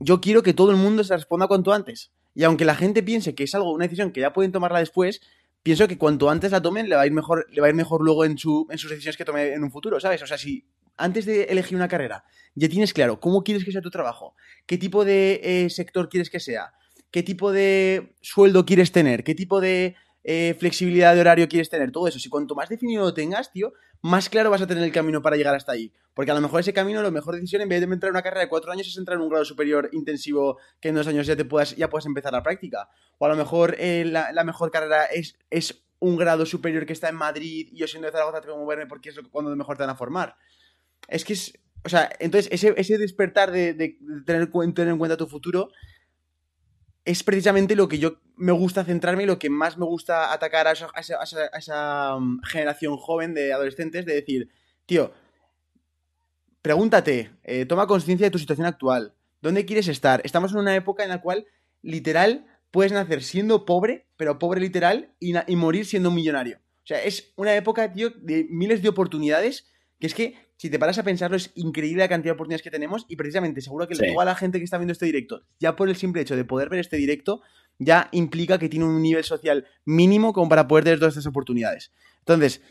S2: yo quiero que todo el mundo se responda cuanto antes. Y aunque la gente piense que es algo, una decisión que ya pueden tomarla después, pienso que cuanto antes la tomen, le va a ir mejor, le va a ir mejor luego en, su, en sus decisiones que tome en un futuro, ¿sabes? O sea, si antes de elegir una carrera ya tienes claro cómo quieres que sea tu trabajo, qué tipo de eh, sector quieres que sea, qué tipo de sueldo quieres tener, qué tipo de eh, flexibilidad de horario quieres tener, todo eso. Si cuanto más definido lo tengas, tío, más claro vas a tener el camino para llegar hasta ahí. Porque a lo mejor ese camino, la mejor decisión, en vez de entrar en una carrera de cuatro años, es entrar en un grado superior intensivo que en dos años ya te puedas, ya puedas empezar la práctica. O a lo mejor eh, la, mejor carrera es, es un grado superior que está en Madrid y yo siendo de Zaragoza tengo que moverme porque es cuando mejor te van a formar. Es que es. O sea, entonces ese, ese despertar de, de- tener, tener en cuenta tu futuro es precisamente lo que yo me gusta centrarme y lo que más me gusta atacar a esa, mm, generación joven de adolescentes de decir, tío, pregúntate, eh, toma conciencia de tu situación actual. ¿Dónde quieres estar? Estamos en una época en la cual, literal, puedes nacer siendo pobre, pero pobre literal, y, y morir siendo un millonario. O sea, es una época, tío, de miles de oportunidades, que es que, si te paras a pensarlo, es increíble la cantidad de oportunidades que tenemos, y precisamente, seguro que
S4: Sí.
S2: toda la gente que está viendo este directo, ya por el simple hecho de poder ver este directo, ya implica que tiene un nivel social mínimo como para poder tener todas estas oportunidades. Entonces,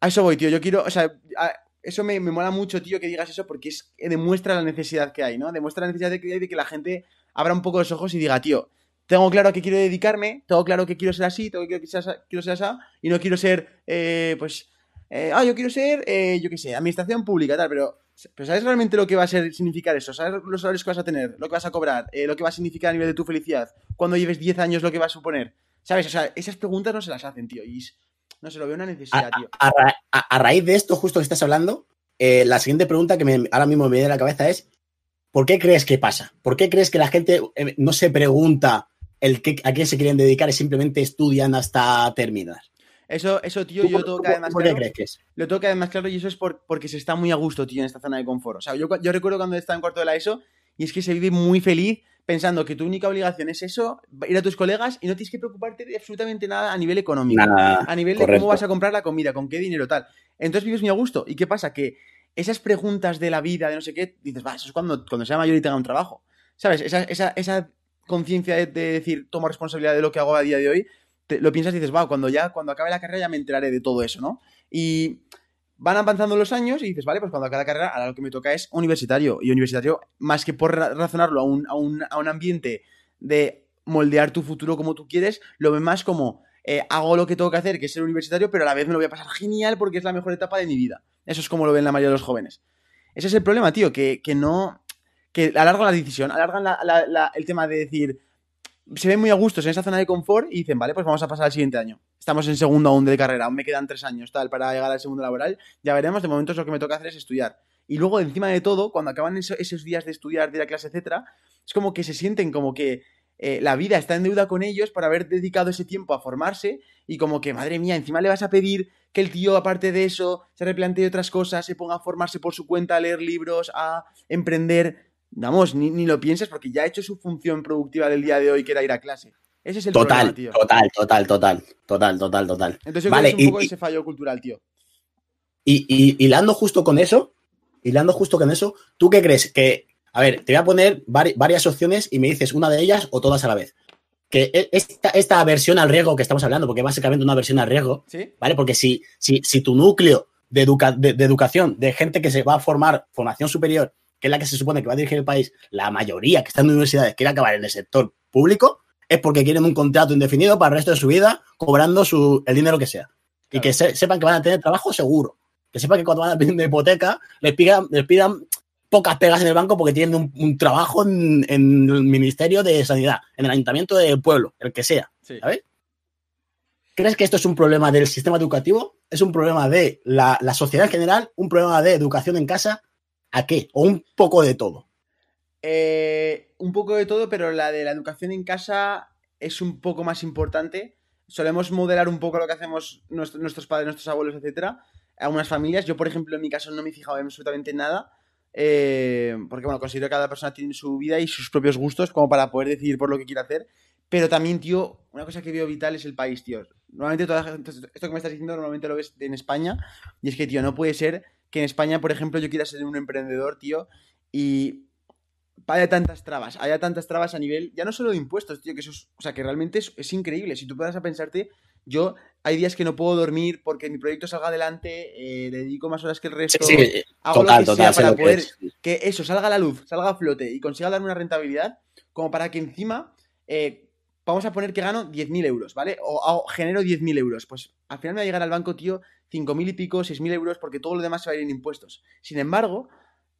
S2: a eso voy, tío. Yo quiero, o sea, a- eso me, me mola mucho, tío, que digas eso porque es, eh, demuestra la necesidad que hay, ¿no? Demuestra la necesidad de que, de que la gente abra un poco los ojos y diga, tío, tengo claro a qué quiero dedicarme, tengo claro que quiero ser así, tengo que quiero ser, quiero ser así, y no quiero ser, eh, pues, eh, ah, yo quiero ser, eh, yo qué sé, administración pública, tal, pero, pero ¿sabes realmente lo que va a ser, significar eso? ¿Sabes los horarios que vas a tener, lo que vas a cobrar, eh, lo que va a significar a nivel de tu felicidad? Cuando lleves 10 años, lo que va a suponer. ¿Sabes? O sea, esas preguntas no se las hacen, tío, y no se lo veo una necesidad,
S4: a,
S2: tío.
S4: a ra- a- a raíz de esto, justo que estás hablando, eh, la siguiente pregunta que me- ahora mismo me viene a la cabeza es: ¿por qué crees que pasa? ¿Por qué crees que la gente no se pregunta el qué, a qué se quieren dedicar y simplemente estudian hasta terminar?
S2: Eso, eso, tío,
S4: ¿Tú
S2: yo tengo
S4: tú
S2: cada vez
S4: por-
S2: más
S4: ¿Por qué
S2: claro.
S4: crees que es?
S2: Lo tengo cada vez más claro y eso es por, porque se está muy a gusto, tío, en esta zona de confort. O sea, yo, yo recuerdo cuando estaba en cuarto de la ESO y es que se vive muy feliz pensando que tu única obligación es eso, ir a tus colegas y no tienes que preocuparte de absolutamente nada a nivel económico.
S4: Nada,
S2: a nivel de cómo vas a comprar la comida, con qué dinero, tal. Entonces vives muy a gusto. ¿Y qué pasa? Que esas preguntas de la vida, de no sé qué, dices, va, eso es cuando, cuando sea mayor y tenga un trabajo. ¿Sabes? Esa, esa, esa conciencia de, de decir, tomo responsabilidad de lo que hago a día de hoy, lo piensas y dices, va, cuando ya, cuando acabe la carrera ya me enteraré de todo eso, ¿no? Y van avanzando los años y dices, vale, pues cuando acabe la carrera, ahora lo que me toca es universitario. Y universitario, más que por ra- razonarlo a un, a un, a un ambiente de moldear tu futuro como tú quieres, lo ve más como eh, hago lo que tengo que hacer, que es ser universitario, pero a la vez me lo voy a pasar genial porque es la mejor etapa de mi vida. Eso es como lo ven la mayoría de los jóvenes. Ese es el problema, tío, que, que no. que alargan la decisión, alargan la- la- la- el tema de decir. Se ven muy a gustos en esa zona de confort y dicen, vale, pues vamos a pasar al siguiente año. Estamos en segundo aún de carrera, aún me quedan tres años, tal, para llegar al segundo laboral. Ya veremos, de momento lo que me toca hacer es estudiar. Y luego, encima de todo, cuando acaban eso- esos días de estudiar, de ir a clase, etcétera, es como que se sienten como que eh, la vida está en deuda con ellos por haber dedicado ese tiempo a formarse y como que, madre mía, encima le vas a pedir que el tío, aparte de eso, se replantee otras cosas, se ponga a formarse por su cuenta, a leer libros, a emprender. Vamos, ni, ni lo pienses porque ya ha hecho su función productiva del día de hoy, que era ir a clase. Ese es el
S4: Total,
S2: problema, tío.
S4: total, total, total, total, total, total.
S2: Entonces yo
S4: Vale,
S2: creo que es un
S4: y-
S2: poco
S4: y-
S2: ese fallo cultural, tío.
S4: Y, y hilando justo con eso, hilando justo con eso, ¿tú qué crees? Que, a ver, te voy a poner vari- varias opciones y me dices una de ellas o todas a la vez. Que e- esta, esta aversión al riesgo que estamos hablando, porque básicamente una aversión al riesgo,
S2: ¿Sí?
S4: ¿vale? Porque si, si, si tu núcleo de, educa- de, de educación, de gente que se va a formar formación superior, que es la que se supone que va a dirigir el país, la mayoría que está en universidades quiere acabar en el sector público, es porque quieren un contrato indefinido para el resto de su vida, cobrando su, el dinero que sea. Y que se- sepan que van a tener trabajo seguro. Que sepan que cuando van a pedir una hipoteca, les pidan, les pidan pocas pegas en el banco porque tienen un, un trabajo en, en el Ministerio de Sanidad, en el Ayuntamiento del pueblo, el que sea.
S2: Sí.
S4: ¿Sabes? ¿Crees que esto es un problema del sistema educativo? ¿Es un problema de la, la sociedad en general? ¿Un problema de educación en casa? ¿A qué? ¿O un poco de todo?
S2: Eh, un poco de todo, pero la de la educación en casa es un poco más importante. Solemos modelar un poco lo que hacemos nuestros padres, nuestros abuelos, etcétera, a unas familias. Yo, por ejemplo, en mi caso no me he fijado en absolutamente nada. Eh, porque, bueno, considero que cada persona tiene su vida y sus propios gustos como para poder decidir por lo que quiere hacer. Pero también, tío, una cosa que veo vital es el país, tío. Normalmente, toda, esto que me estás diciendo, normalmente lo ves en España. Y es que, tío, no puede ser que en España, por ejemplo, yo quiera ser un emprendedor, tío, y haya tantas trabas, haya tantas trabas a nivel, ya no solo de impuestos, tío, que eso es, o sea, que realmente es, increíble. Si tú puedas a pensarte, yo hay días que no puedo dormir porque mi proyecto salga adelante, eh, le dedico más horas que el resto,
S4: sí, sí, hago lo que sea
S2: para poder que, eso salga a la luz, salga a flote y consiga darme una rentabilidad, como para que encima eh, vamos a poner que gano 10.000 euros, ¿vale? O, genero 10.000 euros. Pues al final me va a llegar al banco, tío, 5.000 y pico, 6.000 euros, porque todo lo demás se va a ir en impuestos. Sin embargo,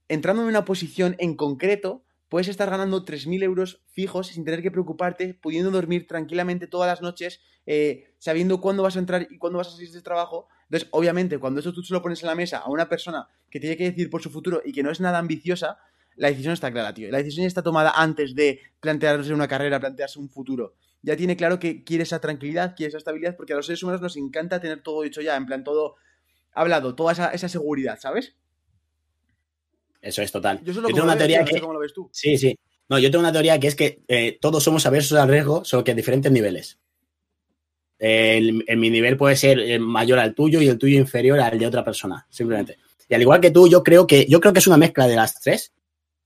S2: entrando en una posición en concreto, puedes estar ganando 3.000 euros fijos sin tener que preocuparte, pudiendo dormir tranquilamente todas las noches, eh, sabiendo cuándo vas a entrar y cuándo vas a salir de trabajo. Entonces, obviamente, cuando eso tú se lo pones en la mesa a una persona que tiene que decir por su futuro y que no es nada ambiciosa, la decisión está clara, tío. La decisión está tomada antes de plantearse una carrera, plantearse un futuro. Ya tiene claro que quiere esa tranquilidad, quiere esa estabilidad, porque a los seres humanos nos encanta tener todo hecho ya, en plan todo hablado, toda esa, seguridad, ¿sabes?
S4: Eso es total.
S2: Yo, solo tengo una teoría que... ¿Cómo lo ves tú?
S4: Sí, sí. No, yo tengo una teoría que es que eh, todos somos aversos al riesgo, solo que a diferentes niveles. mi nivel puede ser eh, mayor al tuyo y el tuyo inferior al de otra persona, simplemente. Y al igual que tú, yo creo que, yo creo que es una mezcla de las tres.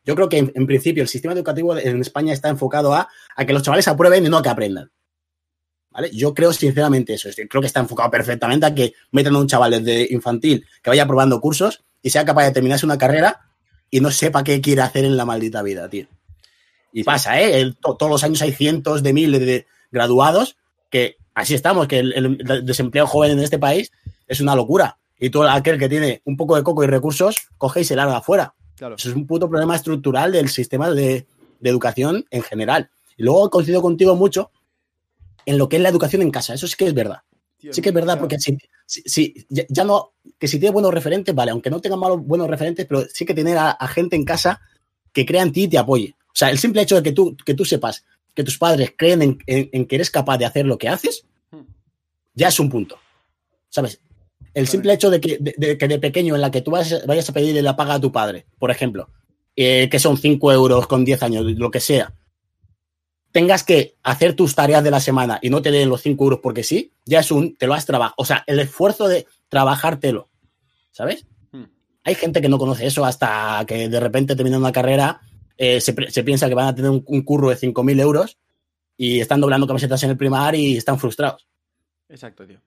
S4: Yo creo que en, principio el sistema educativo en España está enfocado a, que los chavales aprueben y no a que aprendan. ¿Vale? Yo creo sinceramente eso. Creo que está enfocado perfectamente a que metan a un chaval desde infantil que vaya probando cursos y sea capaz de terminarse una carrera y no sepa qué quiere hacer en la maldita vida, tío. Y pasa, ¿eh? todos los años hay cientos de miles de graduados que así estamos, que el, desempleo joven en este país es una locura. Y todo aquel que tiene un poco de coco y recursos coge y se larga afuera. Eso es un puto problema estructural del sistema de, educación en general. Y luego coincido contigo mucho en lo que es la educación en casa. Eso sí que es verdad. sí que es verdad, porque si, ya, no, que si tienes buenos referentes, vale, aunque no tengas malos buenos referentes, pero sí que tener a, gente en casa que crea en ti y te apoye. O sea, el simple hecho de que tú, que tú sepas que tus padres creen en, que eres capaz de hacer lo que haces, hmm. ya es un punto. ¿Sabes? El simple hecho de que de, pequeño en la que tú vayas, a pedirle la paga a tu padre, por ejemplo, eh, que son 5 euros con 10 años, lo que sea, tengas que hacer tus tareas de la semana y no te den los 5 euros porque sí, ya es un, te lo has trabajado. O sea, el esfuerzo de trabajártelo, ¿sabes? Hmm. Hay gente que no conoce eso hasta que de repente termina una carrera, eh, se, piensa que van a tener un, un curro de 5.000 euros y están doblando camisetas en el primar y están frustrados.
S2: Exacto, tío.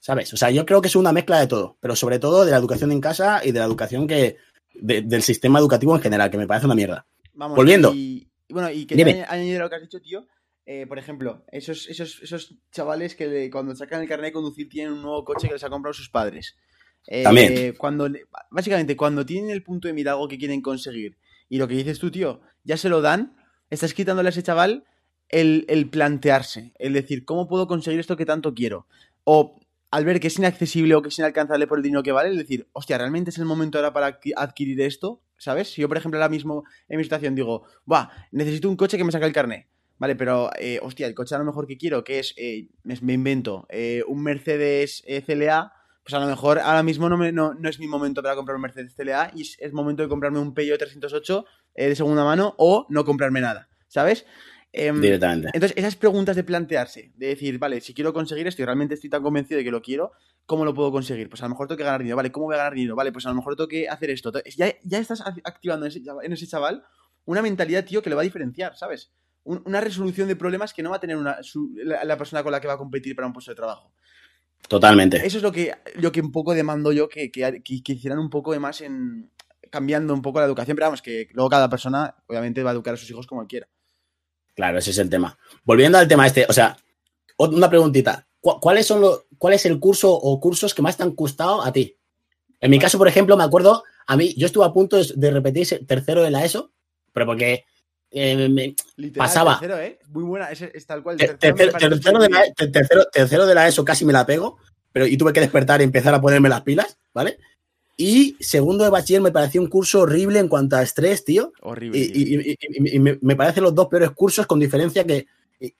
S4: ¿Sabes? O sea, yo creo que es una mezcla de todo, pero sobre todo de la educación en casa y de la educación que. del sistema educativo en general, que me parece una mierda. Vamos, Volviendo.
S2: Y, bueno, y que añadir lo que has dicho, tío. Eh, por ejemplo, esos, esos, esos chavales que cuando sacan el carnet de conducir tienen un nuevo coche que les ha comprado sus padres. Eh, También. Cuando, básicamente, cuando tienen el punto de mirar algo que quieren conseguir y lo que dices tú, tío, ya se lo dan, estás quitándole a ese chaval el, el plantearse, el decir, ¿cómo puedo conseguir esto que tanto quiero? O al ver que es inaccesible o que es inalcanzable por el dinero que vale, es decir, hostia, ¿realmente es el momento ahora para adquirir esto? ¿Sabes? Si yo, por ejemplo, ahora mismo en mi situación digo, va, necesito un coche que me saque el carnet. Vale, pero, eh, hostia, el coche a lo mejor que quiero, que es, eh, me invento, eh, un Mercedes CLA, pues a lo mejor ahora mismo no, me, no, es mi momento para comprar un Mercedes CLA y es, momento de comprarme un Peugeot 308 de segunda mano o no comprarme nada, ¿sabes?
S4: Em, Directamente.
S2: Entonces, esas preguntas de plantearse, de decir, vale, si quiero conseguir esto y realmente estoy tan convencido de que lo quiero, ¿cómo lo puedo conseguir? Pues a lo mejor tengo que ganar dinero, vale, ¿cómo voy a ganar dinero? Vale, pues a lo mejor tengo que hacer esto. Ya, ya estás activando en ese, chaval, una mentalidad, tío, que le va a diferenciar, ¿sabes? una resolución de problemas que no va a tener una, la, persona con la que va a competir para un puesto de trabajo.
S4: Totalmente.
S2: Eso es lo que, lo que un poco demando yo, que, que, que hicieran un poco de más en cambiando un poco la educación, pero vamos, que luego cada persona obviamente va a educar a sus hijos como quiera.
S4: Claro, ese es el tema. Volviendo al tema este, o sea, una preguntita. ¿Cuáles son los, ¿Cuál es el curso o cursos que más te han costado a ti? En mi caso, por ejemplo, me acuerdo, a mí, yo estuve a punto de repetir tercero de la ESO, pero porque eh, me pasaba.
S2: Tercero, ¿eh? Muy buena, es, tal cual.
S4: Tercero, de la, tercero, de la ESO casi me la pego, pero y tuve que despertar y empezar a ponerme las pilas, ¿vale? Y segundo de bachiller me pareció un curso horrible en cuanto a estrés, tío.
S2: Horrible.
S4: Y, me, parecen los dos peores cursos con diferencia que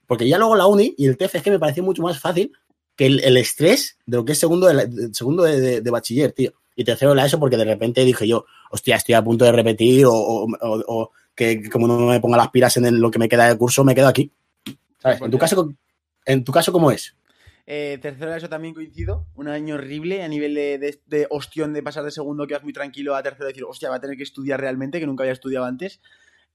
S4: porque ya luego la uni y el TFG me pareció mucho más fácil que el, estrés de lo que es segundo de, segundo de, bachiller, tío. Y tercero la ESO porque de repente dije yo, hostia, estoy a punto de repetir o, que como no me ponga las pilas en lo que me queda de curso, me quedo aquí. ¿Sabes? En tu caso, en tu caso ¿cómo es?
S2: Eh, tercero de eso también coincido. Un año horrible a nivel de, de, de, ostión de pasar de segundo que vas muy tranquilo a tercero decir, hostia, va a tener que estudiar realmente, que nunca había estudiado antes.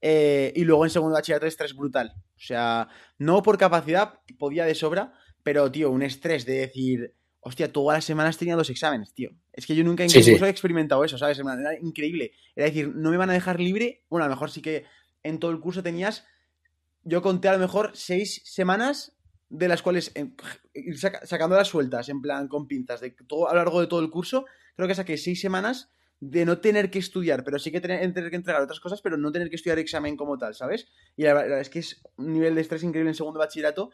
S2: Eh, y luego en segundo de bachillerato estrés brutal. O sea, no por capacidad, podía de sobra, pero, tío, un estrés de decir, hostia, todas las semanas tenía dos exámenes, tío. Es que yo nunca incluso he experimentado eso, ¿sabes? Era increíble. Era decir, no me van a dejar libre. Bueno, a lo mejor sí que en todo el curso tenías. Yo conté a lo mejor seis semanas de las cuales, sacando las sueltas, en plan con pinzas, de todo, a lo largo de todo el curso, creo que saqué seis semanas de no tener que estudiar, pero sí que tener, tener, que entregar otras cosas, pero no tener que estudiar examen como tal, ¿sabes? Y la verdad es que es un nivel de estrés increíble en segundo bachillerato.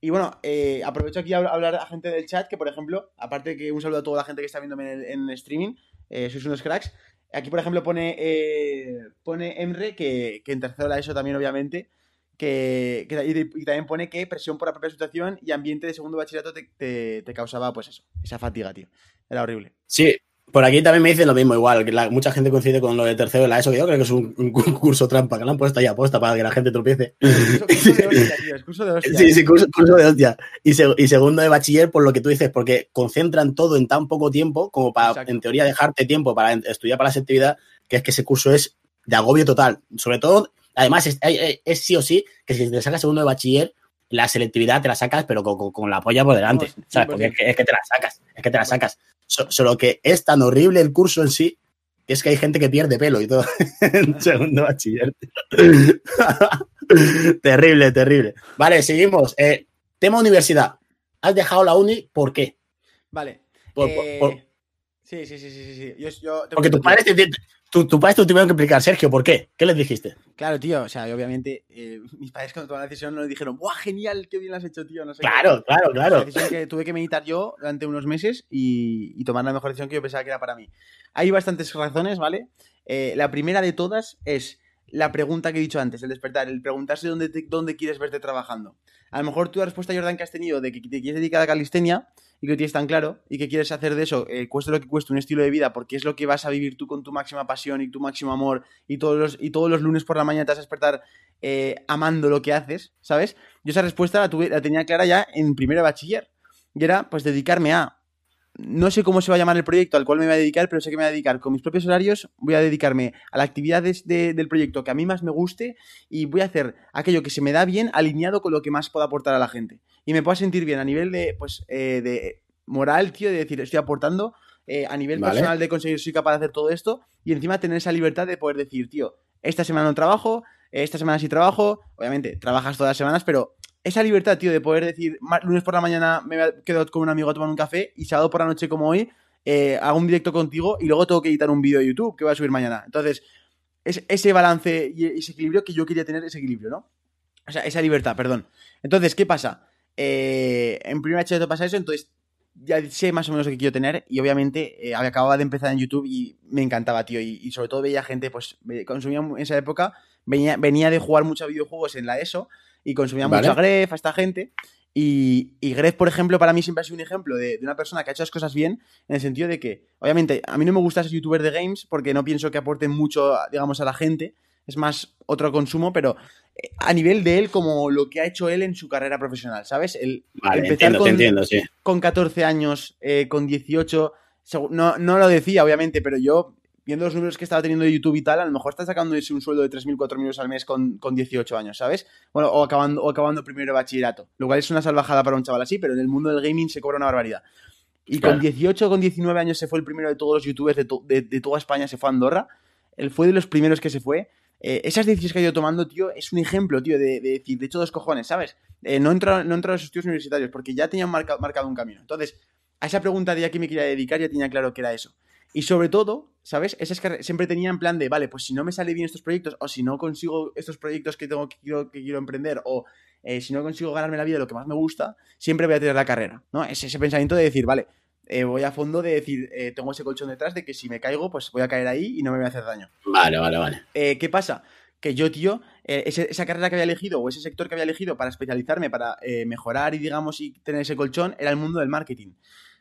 S2: Y bueno, eh, aprovecho aquí a hablar a gente del chat, que por ejemplo, aparte de que un saludo a toda la gente que está viéndome en, streaming, eh, sois unos cracks. Aquí, por ejemplo, pone, eh, pone Emre, que, que en tercero la ESO también, obviamente, que, y, también pone que presión por la propia situación y ambiente de segundo bachillerato te, te, causaba, pues eso, esa fatiga, tío. Era horrible.
S4: Sí, por aquí también me dicen lo mismo, igual, que mucha gente coincide con lo de tercero de la ESO, que yo creo que es un, curso trampa, que lo han puesto ahí aposta para que la gente tropiece.
S2: Curso, de hostia, tío, es curso de hostia.
S4: Sí, sí, curso, de hostia. Y, y, segundo de bachiller, por lo que tú dices, porque concentran todo en tan poco tiempo como para, en teoría, dejarte tiempo para estudiar para la selectividad, que es que ese curso es de agobio total. Sobre todo Además, es, sí o sí que si te sacas segundo de bachiller, la selectividad te la sacas, pero con, la polla por delante. ¿sabes? Porque es que, te la sacas, es que te la sacas. solo que es tan horrible el curso en sí que es que hay gente que pierde pelo y todo en segundo bachiller. terrible, terrible. Vale, seguimos. Eh, tema universidad. ¿Has dejado la uni? ¿Por qué?
S2: Vale. Eh, sí, sí, sí, sí, sí. Yo,
S4: Porque tus padres te, tu, tu padres te tuvieron que explicar, Sergio, ¿por qué? ¿Qué les dijiste?
S2: Claro, tío, o sea, obviamente, eh, mis padres cuando tomaron la decisión no le dijeron, ¡buah, genial, qué bien lo has hecho, tío! No sé
S4: claro, claro, claro.
S2: La decisión que tuve que meditar yo durante unos meses y, tomar la mejor decisión que yo pensaba que era para mí. Hay bastantes razones, ¿vale? Eh, la primera de todas es la pregunta que he dicho antes, el despertar, el preguntarse dónde, dónde quieres verte trabajando. A lo mejor tú la respuesta, Jordan, que has tenido de que te quieres dedicar a calistenia y que lo tienes tan claro y que quieres hacer de eso, eh, cueste lo que cueste, un estilo de vida, porque es lo que vas a vivir tú con tu máxima pasión y tu máximo amor y todos los, y todos los lunes por la mañana te vas a despertar eh, amando lo que haces, ¿sabes? Yo esa respuesta la, tuve, la tenía clara ya en primero de bachiller y era pues dedicarme a no sé cómo se va a llamar el proyecto al cual me voy a dedicar, pero sé que me voy a dedicar con mis propios horarios, voy a dedicarme a las actividades del proyecto que a mí más me guste y voy a hacer aquello que se me da bien alineado con lo que más puedo aportar a la gente. Y me puedo sentir bien a nivel de, pues, eh, de moral, tío, de decir, estoy aportando, eh, a nivel personal de conseguir, soy capaz de hacer todo esto y encima tener esa libertad de poder decir, tío, esta semana no trabajo, esta semana sí trabajo, obviamente trabajas todas las semanas, pero esa libertad, tío, de poder decir, lunes por la mañana me quedo con un amigo a tomar un café y sábado por la noche como hoy eh, hago un directo contigo y luego tengo que editar un vídeo de YouTube que voy a subir mañana. Entonces, es ese balance y ese equilibrio que yo quería tener, ese equilibrio, ¿no? O sea, esa libertad, perdón. Entonces, ¿qué pasa? Eh, en primer hecho pasa eso, entonces ya sé más o menos lo que quiero tener y obviamente eh, acababa de empezar en YouTube y me encantaba, tío, y, sobre todo veía gente, pues consumía en esa época, venía, venía de jugar muchos videojuegos en la ESO y consumía mucho a Gref, a esta gente. Y, y Gref, por ejemplo, para mí siempre ha sido un ejemplo de, una persona que ha hecho las cosas bien, en el sentido de que, obviamente, a mí no me gusta ser youtuber de games porque no pienso que aporten mucho, digamos, a la gente. Es más otro consumo, pero a nivel de él, como lo que ha hecho él en su carrera profesional, ¿sabes? El
S4: empezar con,
S2: con 14 años, eh, con 18, no, no lo decía, obviamente, pero yo viendo los números que estaba teniendo de YouTube y tal, a lo mejor está sacando un sueldo de 3.000, 4.000 euros al mes con, 18 años, ¿sabes? Bueno, o acabando, o acabando primero de bachillerato. Lo cual es una salvajada para un chaval así, pero en el mundo del gaming se cobra una barbaridad. Y con 18 con 19 años se fue el primero de todos los youtubers de, toda España, se fue a Andorra. Él fue de los primeros que se fue. Eh, esas decisiones que ha ido tomando, tío, es un ejemplo, tío, de, decir, de hecho, dos cojones, ¿sabes? Eh, no entra no entra a los estudios universitarios porque ya tenían marcado un camino. Entonces, a esa pregunta de a qué me quería dedicar ya tenía claro que era eso. Y sobre todo, ¿sabes? Esa es que siempre tenía en plan de, vale, pues si no me sale bien estos proyectos, o si no consigo estos proyectos que tengo que quiero, que quiero emprender, o eh, si no consigo ganarme la vida de lo que más me gusta, siempre voy a tener la carrera, ¿no? Es ese pensamiento de decir, vale, eh, voy a fondo de decir, eh, tengo ese colchón detrás de que si me caigo, pues voy a caer ahí y no me voy a hacer daño.
S4: Vale, vale, vale.
S2: ¿Qué pasa? que yo, tío, eh, esa carrera que había elegido o ese sector que había elegido para especializarme, para eh, mejorar y, digamos, y tener ese colchón, era el mundo del marketing.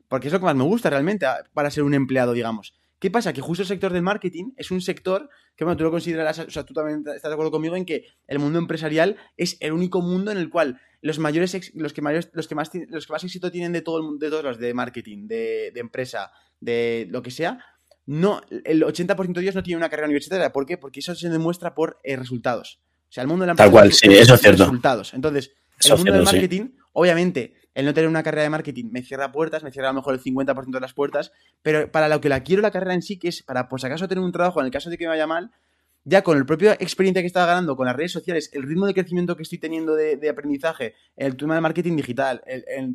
S2: Porque es lo que más me gusta realmente para ser un empleado, digamos. ¿Qué pasa? Que justo el sector del marketing es un sector que, bueno, tú lo considerarás, o sea, tú también estás de acuerdo conmigo en que el mundo empresarial es el único mundo en el cual los mayores, los que, mayores, los que, más, los que más éxito tienen de, todo el, de todos los de marketing, de, de empresa, de lo que sea, no, el 80% de ellos no tiene una carrera universitaria. ¿Por qué? Porque eso se demuestra por eh, resultados. O sea, el mundo de la
S4: empresa. Tal cual, sí, eso es cierto.
S2: Resultados. Entonces, el mundo del marketing, obviamente, el no tener una carrera de marketing me cierra puertas, me cierra a lo mejor el 50% de las puertas, pero para lo que la quiero la carrera en sí, que es para, por si acaso, tener un trabajo en el caso de que me vaya mal, ya con la propia experiencia que estaba ganando con las redes sociales, el ritmo de crecimiento que estoy teniendo de, aprendizaje, el tema de marketing digital,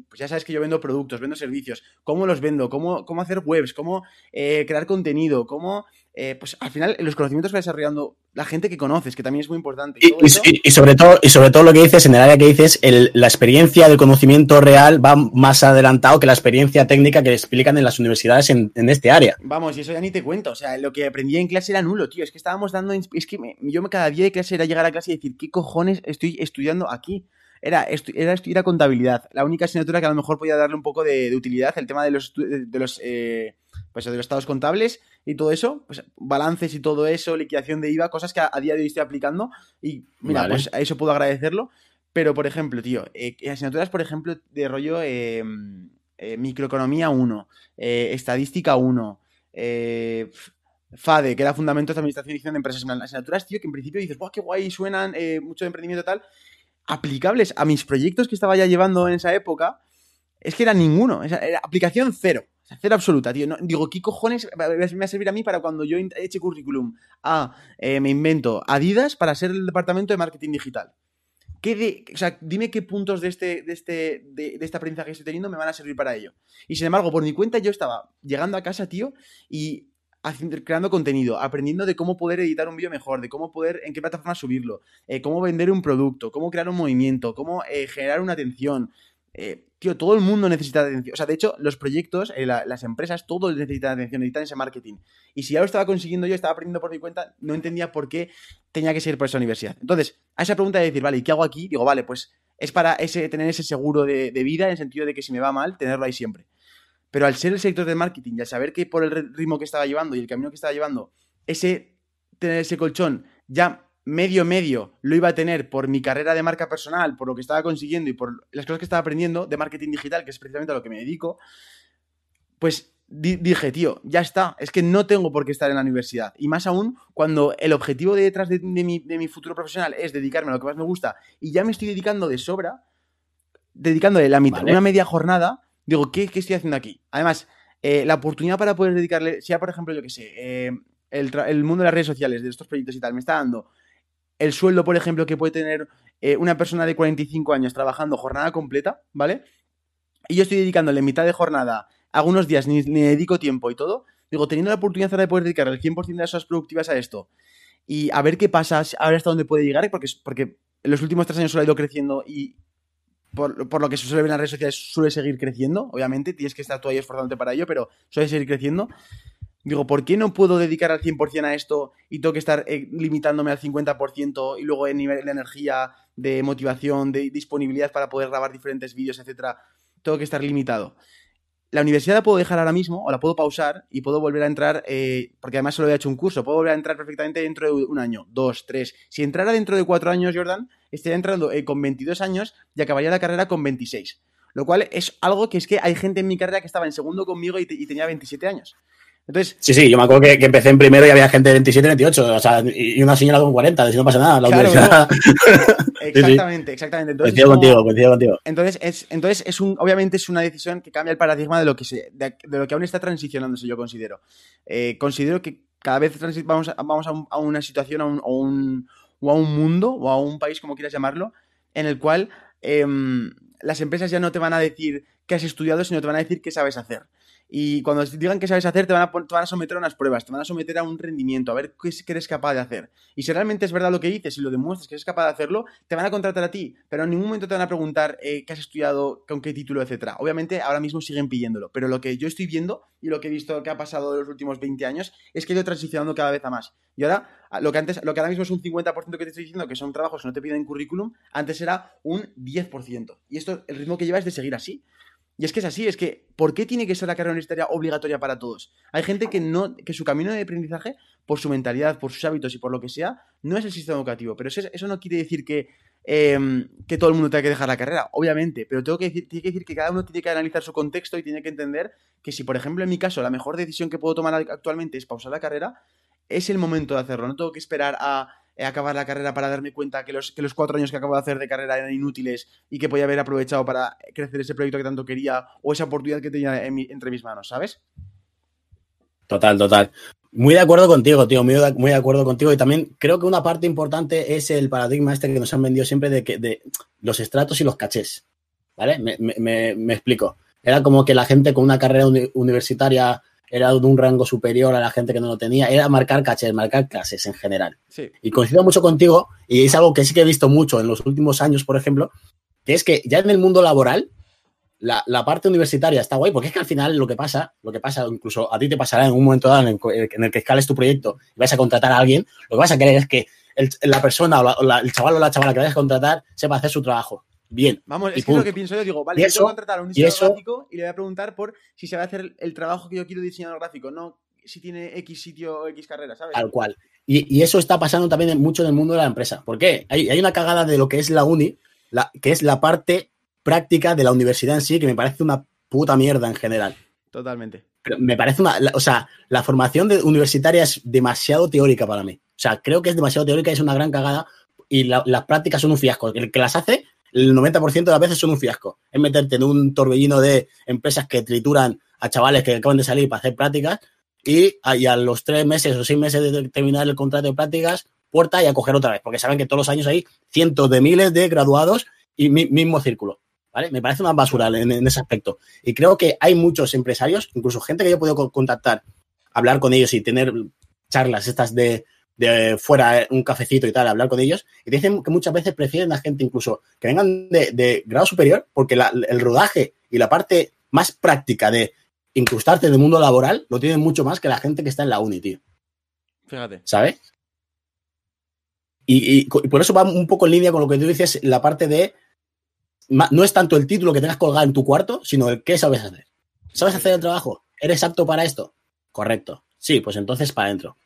S2: pues ya sabes que yo vendo productos, vendo servicios, cómo los vendo, cómo, cómo hacer webs, cómo eh, crear contenido, cómo, eh, pues al final los conocimientos que va desarrollando la gente que conoces, que también es muy importante.
S4: Y, sobre, todo, y sobre todo lo que dices, en el área que dices, la experiencia del conocimiento real va más adelantado que la experiencia técnica que explican en las universidades en, este área.
S2: Vamos, y eso ya ni te cuento. O sea, lo que aprendí en clase era nulo, tío. Es que estábamos dando. Es que yo cada día de clase era llegar a clase y decir, ¿qué cojones estoy estudiando aquí? Era, era estudiar contabilidad. La única asignatura que a lo mejor podía darle un poco de, utilidad, el tema de los, de los eh, pues de los estados contables y todo eso, pues balances y todo eso, liquidación de IVA, cosas que a, día de hoy estoy aplicando y mira, pues a eso puedo agradecerlo. Pero, por ejemplo, tío, eh, asignaturas, por ejemplo, de rollo eh, eh, microeconomía 1, estadística 1, FADE, que era Fundamentos de Administración y Gestión de Empresas. Asignaturas, tío, que en principio dices, ¡guau, qué guay! Suenan mucho de emprendimiento y tal. Aplicables a mis proyectos que estaba ya llevando en esa época, es que era ninguno. Era aplicación cero. Cero absoluta, tío. digo, ¿qué cojones me va a servir a mí para cuando yo eche currículum a, eh, me invento, Adidas para ser el departamento de marketing digital? ¿Qué o sea, dime qué puntos de, este, de, este, de, esta aprendizaje que estoy teniendo me van a servir para ello. Y sin embargo, por mi cuenta yo estaba llegando a casa, tío, y creando contenido, aprendiendo de cómo poder editar un vídeo mejor, de cómo poder, en qué plataforma subirlo, eh, cómo vender un producto, cómo crear un movimiento, cómo eh, generar una atención, tío, todo el mundo necesita atención. O sea, de hecho, los proyectos, eh, las empresas, todos necesitan atención, necesitan ese marketing. Y si ya lo estaba consiguiendo yo, estaba aprendiendo por mi cuenta, no entendía por qué tenía que seguir por esa universidad. Entonces, a esa pregunta de decir, vale, ¿y qué hago aquí? Digo, vale, pues es para ese, tener ese seguro de, vida, en el sentido de que si me va mal, tenerlo ahí siempre. Pero al ser el sector del marketing y al saber que por el ritmo que estaba llevando y el camino que estaba llevando, ese tener ese colchón ya medio medio lo iba a tener por mi carrera de marca personal, por lo que estaba consiguiendo y por las cosas que estaba aprendiendo de marketing digital, que es precisamente a lo que me dedico, pues dije, tío, ya está, es que no tengo por qué estar en la universidad. Y más aún cuando el objetivo detrás de, mi, futuro profesional es dedicarme a lo que más me gusta y ya me estoy dedicando de sobra, dedicándole la mitad, una media jornada, digo, ¿qué, estoy haciendo aquí? Además, eh, la oportunidad para poder dedicarle, sea por ejemplo, yo que sé, eh, el, el, mundo de las redes sociales, de estos proyectos y tal, me está dando el sueldo, por ejemplo, que puede tener eh, una persona de 45 años trabajando jornada completa, ¿vale? Y yo estoy dedicándole mitad de jornada, algunos días ni, dedico tiempo y todo, digo, teniendo la oportunidad de poder dedicar el 100% de las horas productivas a esto y a ver qué pasa, a ver hasta dónde puede llegar, porque, porque en los últimos tres años solo ha ido creciendo y por, por, lo que se suele ver en las redes sociales suele seguir creciendo, obviamente, tienes que estar todavía esforzándote para ello, pero suele seguir creciendo. Digo, ¿por qué no puedo dedicar al 100% a esto y tengo que estar eh, limitándome al 50% y luego en nivel de energía, de motivación, de disponibilidad para poder grabar diferentes vídeos, etcétera? Tengo que estar limitado. La universidad la puedo dejar ahora mismo o la puedo pausar y puedo volver a entrar, eh, porque además solo he hecho un curso, puedo volver a entrar perfectamente dentro de un año, dos, tres. Si entrara dentro de cuatro años, Jordan, estaría entrando eh, con 22 años y acabaría la carrera con 26. Lo cual es algo que es que hay gente en mi carrera que estaba en segundo conmigo y, y tenía 27 años. Entonces,
S4: sí, sí, yo me acuerdo que, empecé en primero y había gente de 27, 28, o sea, y una señora con 40, si no pasa nada, la universidad.
S2: Exactamente, exactamente.
S4: Entonces, coincido contigo, coincido contigo.
S2: Entonces, es, entonces es un, obviamente es una decisión que cambia el paradigma de lo que, se, de, lo que aún está transicionándose, yo considero. Eh, considero que cada vez vamos, a, vamos a, una situación, a un, o a un mundo, o a un país, como quieras llamarlo, en el cual em, las empresas ya no te van a decir qué has estudiado, sino te van a decir qué sabes hacer. Y cuando digan qué sabes hacer, te van, a, te van a someter a unas pruebas, te van a someter a un rendimiento, a ver qué, eres capaz de hacer. Y si realmente es verdad lo que dices y lo demuestras que eres capaz de hacerlo, te van a contratar a ti. Pero en ningún momento te van a preguntar eh, qué has estudiado, con qué título, etcétera. Obviamente, ahora mismo siguen pidiéndolo. Pero lo que yo estoy viendo y lo que he visto que ha pasado en los últimos 20 años es que he ido transicionando cada vez a más. Y ahora, lo que antes, lo que ahora mismo es un 50% que te estoy diciendo, que son trabajos que no te piden currículum, antes era un 10%. Y esto, el ritmo que lleva es de seguir así. Y es que es así, es que, ¿por qué tiene que ser la carrera universitaria obligatoria para todos? Hay gente que no, que su camino de aprendizaje, por su mentalidad, por sus hábitos y por lo que sea, no es el sistema educativo. Pero eso, no quiere decir que, em, que todo el mundo tenga que dejar la carrera, obviamente. Pero tengo tiene que decir que cada uno tiene que analizar su contexto y tiene que entender que si, por ejemplo, en mi caso, la mejor decisión que puedo tomar actualmente es pausar la carrera, es el momento de hacerlo. No tengo que esperar a acabar la carrera para darme cuenta que los, que los cuatro años que acabo de hacer de carrera eran inútiles y que podía haber aprovechado para crecer ese proyecto que tanto quería o esa oportunidad que tenía entre mis manos, ¿sabes?
S4: Total, total. Muy de acuerdo contigo, tío, muy de, acuerdo contigo. Y también creo que una parte importante es el paradigma este que nos han vendido siempre de, que, de los estratos y los cachés. ¿Vale? Me, me explico. Era como que la gente con una carrera universitaria era de un rango superior a la gente que no lo tenía, era marcar cachés, marcar clases en general. Y coincido mucho contigo, y es algo que sí que he visto mucho en los últimos años, por ejemplo, que es que ya en el mundo laboral, la, parte universitaria está guay, porque es que al final lo que pasa, lo que pasa, incluso a ti te pasará en un momento dado en el, que escales tu proyecto y vas a contratar a alguien, lo que vas a querer es que la persona o, el chaval o la chavala que vayas a contratar sepa hacer su trabajo bien.
S2: Vamos, es que lo que pienso yo, digo, vale, yo voy a contratar a un diseñador gráfico y le voy a preguntar por si se va a hacer el trabajo que yo quiero de diseñador gráfico, no si tiene X sitio o X carrera, ¿sabes?
S4: Tal cual. Y, eso está pasando también mucho en el mundo de la empresa. ¿Por qué? Hay, una cagada de lo que es la uni, la, que es la parte práctica de la universidad en sí, que me parece una puta mierda en general.
S2: Totalmente.
S4: Me parece una. o sea, la formación de, universitaria es demasiado teórica para mí. O sea, creo que es demasiado teórica y es una gran cagada. Y las prácticas son un fiasco. El que las hace el 90% de las veces son un fiasco. Es meterte en un torbellino de empresas que trituran a chavales que acaban de salir para hacer prácticas y a, los tres meses o seis meses de terminar el contrato de prácticas, puerta y a otra vez, porque saben que todos los años hay cientos de miles de graduados y mismo círculo. ¿Vale? Me parece una basura en, en, ese aspecto. Y creo que hay muchos empresarios, incluso gente que yo he podido contactar, hablar con ellos y tener charlas estas de, de fuera, eh, un cafecito y tal, hablar con ellos, y dicen que muchas veces prefieren a gente incluso que vengan de, grado superior, porque el rodaje y la parte más práctica de incrustarte en el mundo laboral lo tienen mucho más que la gente que está en la uni, tío.
S2: Fíjate.
S4: ¿Sabes? Y, por eso va un poco en línea con lo que tú dices, la parte de. No es tanto el título que tengas colgado en tu cuarto, sino el qué sabes hacer. ¿Sabes hacer el trabajo? ¿Eres apto para esto? Correcto. Sí, pues entonces para adentro.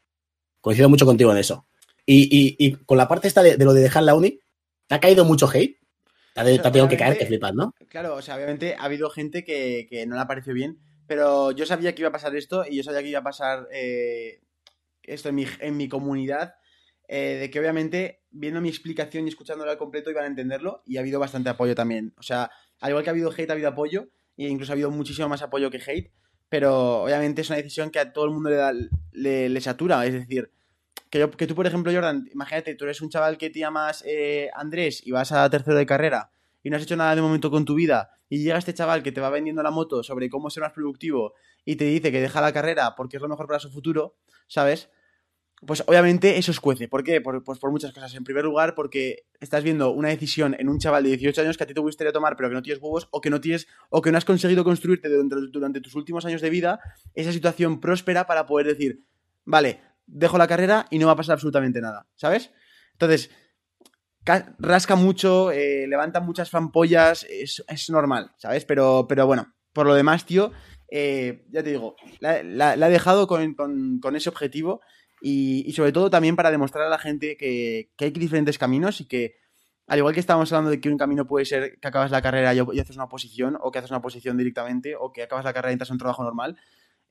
S4: Coincido mucho contigo en eso. Y, con la parte esta de, lo de dejar la uni, ¿te ha caído mucho hate? Te ha, tenido que caer, que flipas, ¿no?
S2: Claro, o sea, obviamente ha habido gente que, no le ha parecido bien, pero yo sabía que iba a pasar esto y yo sabía que iba a pasar eh, esto en mi, en mi comunidad, eh, de que obviamente viendo mi explicación y escuchándolo al completo iban a entenderlo y ha habido bastante apoyo también. O sea, al igual que ha habido hate, ha habido apoyo e incluso ha habido muchísimo más apoyo que hate pero obviamente es una decisión que a todo el mundo le, da, le, satura. Es decir, que, que, tú, por ejemplo, Jordan, imagínate, tú eres un chaval que te llamas eh, Andrés y vas a tercero de carrera y no has hecho nada de momento con tu vida y llega este chaval que te va vendiendo la moto sobre cómo ser más productivo y te dice que deja la carrera porque es lo mejor para su futuro, ¿sabes? Pues obviamente eso escuece. ¿Por qué? Por, pues por muchas cosas. En primer lugar, porque estás viendo una decisión en un chaval de 18 años que a ti te gustaría tomar, pero que no tienes huevos, o que no tienes, o que no has conseguido construirte durante, tus últimos años de vida esa situación próspera para poder decir, vale, dejo la carrera y no va a pasar absolutamente nada. ¿Sabes? Entonces, rasca mucho, eh, levanta muchas fampollas, es, normal, ¿sabes? Pero, pero bueno, por lo demás, tío, eh, ya te digo, la, he dejado con, con ese objetivo y, sobre todo también para demostrar a la gente que, hay diferentes caminos y que, al igual que estábamos hablando de que un camino puede ser que acabas la carrera y, haces una posición, o que haces una posición directamente, o que acabas la carrera y entras a un trabajo normal,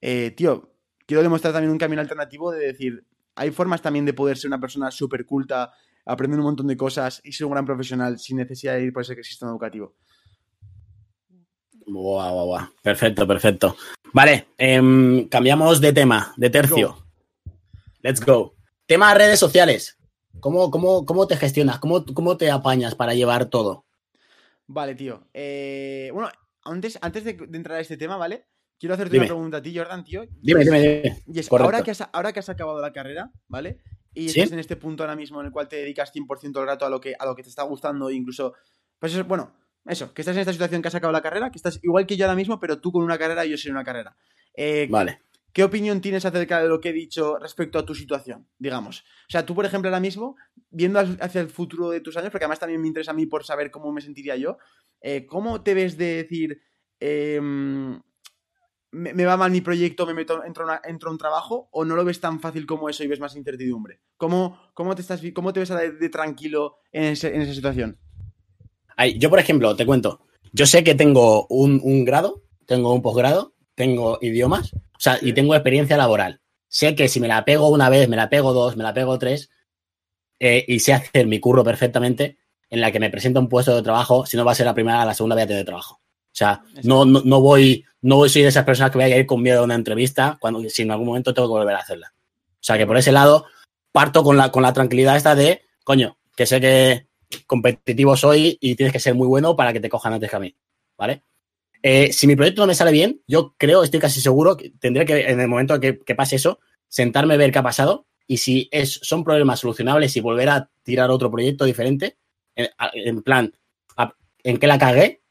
S2: eh, tío, quiero demostrar también un camino alternativo de decir, hay formas también de poder ser una persona súper culta, aprender un montón de cosas y ser un gran profesional sin necesidad de ir por ese sistema educativo.
S4: Guau, guau, guau. Perfecto, perfecto. Vale, em, cambiamos de tema, de tercio. Let's go. Tema redes sociales. ¿Cómo, cómo, cómo te gestionas? ¿Cómo, ¿Cómo te apañas para llevar todo?
S2: Vale, tío. Eh, bueno, antes, antes de, entrar a este tema, ¿vale? quiero hacerte
S4: Dime.
S2: una pregunta a ti, Jordan, tío.
S4: Dime, dime, dime.
S2: Y es, ahora que, has, ahora que has acabado la carrera, ¿vale? Y
S4: ¿Sí?
S2: estás en este punto ahora mismo en el cual te dedicas 100% del rato a lo, que, a lo que te está gustando e incluso... Pues eso, bueno, eso, que estás en esta situación que has acabado la carrera, que estás igual que yo ahora mismo, pero tú con una carrera y yo sin una carrera. Eh,
S4: Vale.
S2: ¿Qué opinión tienes acerca de lo que he dicho respecto a tu situación, digamos? O sea, tú, por ejemplo, ahora mismo, viendo hacia el futuro de tus años, porque además también me interesa a mí por saber cómo me sentiría yo, eh, ¿cómo te ves de decir, em, me, va mal mi proyecto, me meto, entro, a un trabajo, o no lo ves tan fácil como eso y ves más incertidumbre? ¿Cómo, cómo, te, estás, cómo te ves de, de tranquilo en, esa situación?
S4: Ay, yo, por ejemplo, te cuento. Yo sé que tengo un grado, tengo un posgrado, tengo idiomas, o sea, y tengo experiencia laboral. Sé que si me la pego una vez, me la pego dos, me la pego tres, eh, y sé hacer mi curro perfectamente, en la que me presento a un puesto de trabajo, si no va a ser la primera, la segunda a tener trabajo. O sea, no, no, no voy, no voy, soy de esas personas que voy a ir con miedo a una entrevista cuando si en algún momento tengo que volver a hacerla. O sea que por ese lado parto con la, con la tranquilidad esta de, coño, que sé que competitivo soy y tienes que ser muy bueno para que te cojan antes que a mí, ¿vale? Eh, si mi proyecto no me sale bien, yo creo, estoy casi seguro que tendré que, en el momento que, pase eso, sentarme a ver qué ha pasado y si son problemas solucionables y volver a tirar otro proyecto diferente, en, plan, en qué la cagué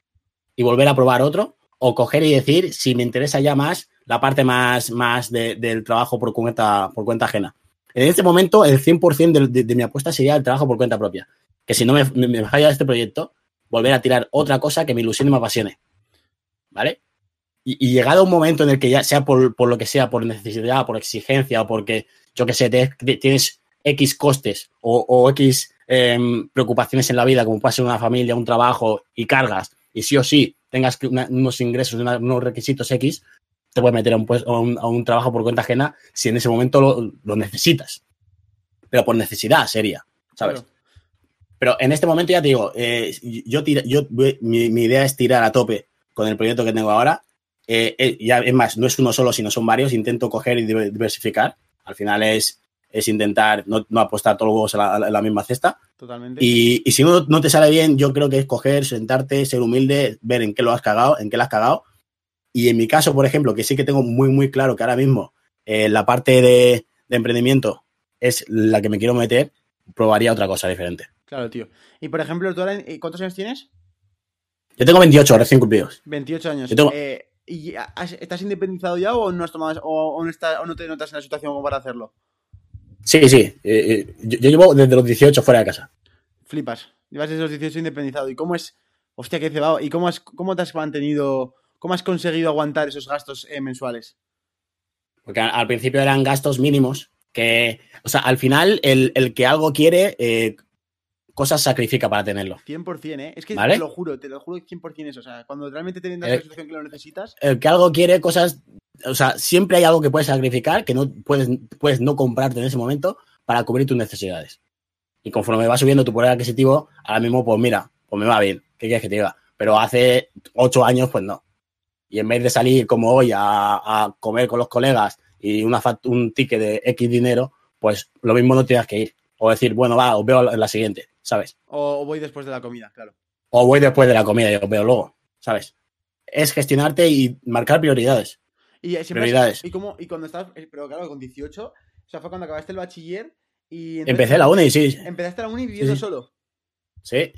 S4: y volver a probar otro, o coger y decir si me interesa ya más la parte más, más de- del trabajo por cuenta, por cuenta ajena. En este momento, el 100% de, de- de mi apuesta sería el trabajo por cuenta propia. Que si no me, me- me falla este proyecto, volver a tirar otra cosa que me ilusione y me apasione. ¿Vale? Y, y llegado un momento en el que ya sea por, por lo que sea, por necesidad, por exigencia o porque, yo que sé, te- te- tienes X costes o, o X em, preocupaciones en la vida, como puede ser una familia, un trabajo y cargas, y sí o sí tengas una- unos ingresos, una- unos requisitos X, te puedes meter a un, pues- a un, a un trabajo por cuenta ajena si en ese momento lo, lo necesitas. Pero por necesidad sería, ¿sabes?
S2: Claro.
S4: Pero en este momento ya te digo, eh, yo, tira- yo mi, mi idea es tirar a tope con el proyecto que tengo ahora. Eh, eh, ya, es más, no es uno solo, sino son varios. Intento coger y diver- diversificar. Al final es, es intentar no, no apostar todos los huevos en la, en la misma cesta.
S2: Totalmente.
S4: Y, y si no, no te sale bien, yo creo que es coger, sentarte, ser humilde, ver en qué lo has cagado, en qué lo has cagado. Y en mi caso, por ejemplo, que sí que tengo muy, muy claro que ahora mismo eh, la parte de, de emprendimiento es la que me quiero meter, probaría otra cosa diferente.
S2: Claro, tío. Y por ejemplo, ¿tú ahora, eh, ¿cuántos años tienes?
S4: Yo tengo 28 recién cumplidos.
S2: 28 años.
S4: Yo tengo-
S2: Eh, ¿Y has- estás independizado ya o no, has tomado, o, o no está- o no te notas en la situación como para hacerlo?
S4: Sí, sí. eh, eh, yo, yo llevo desde los 18 fuera de casa.
S2: Flipas. Llevas desde los 18 independizado. ¿Y cómo es? Hostia, qué cebado. ¿Y cómo, has, cómo te has mantenido? ¿Cómo has conseguido aguantar esos gastos eh, mensuales?
S4: Porque al, al principio eran gastos mínimos que, o sea, al final el, el que algo quiere, cosas sacrifica para tenerlo.
S2: 100%, ¿eh? Es que
S4: ¿Vale?
S2: te lo juro, te lo juro 100% eso. O sea, cuando realmente te vendas
S4: Eh,
S2: la situación que lo necesitas,
S4: El que algo quiere, cosas, o sea, siempre hay algo que puedes sacrificar que no puedes, puedes no comprarte en ese momento para cubrir tus necesidades. Y conforme va subiendo tu poder adquisitivo, ahora mismo, pues mira, pues me va bien. ¿Qué quieres que te diga? Pero hace ocho años, pues no. Y en vez de salir como hoy a, a comer con los colegas y una un ticket de X dinero, pues lo mismo no tienes que ir. O decir, bueno, va, os veo en la siguiente, ¿sabes?
S2: o, voy después de la comida, claro.
S4: O voy después de la comida y os veo luego, ¿sabes? Es gestionarte y marcar prioridades.
S2: Y, eh, has-
S4: Prioridades.
S2: y, cómo, y cuando estabas, eh, pero claro, con 18, o sea, fue cuando acabaste el bachiller y... entonces-
S4: Empecé la uni, sí.
S2: Empezaste la uni viviendo
S4: Sí.
S2: solo.
S4: Sí,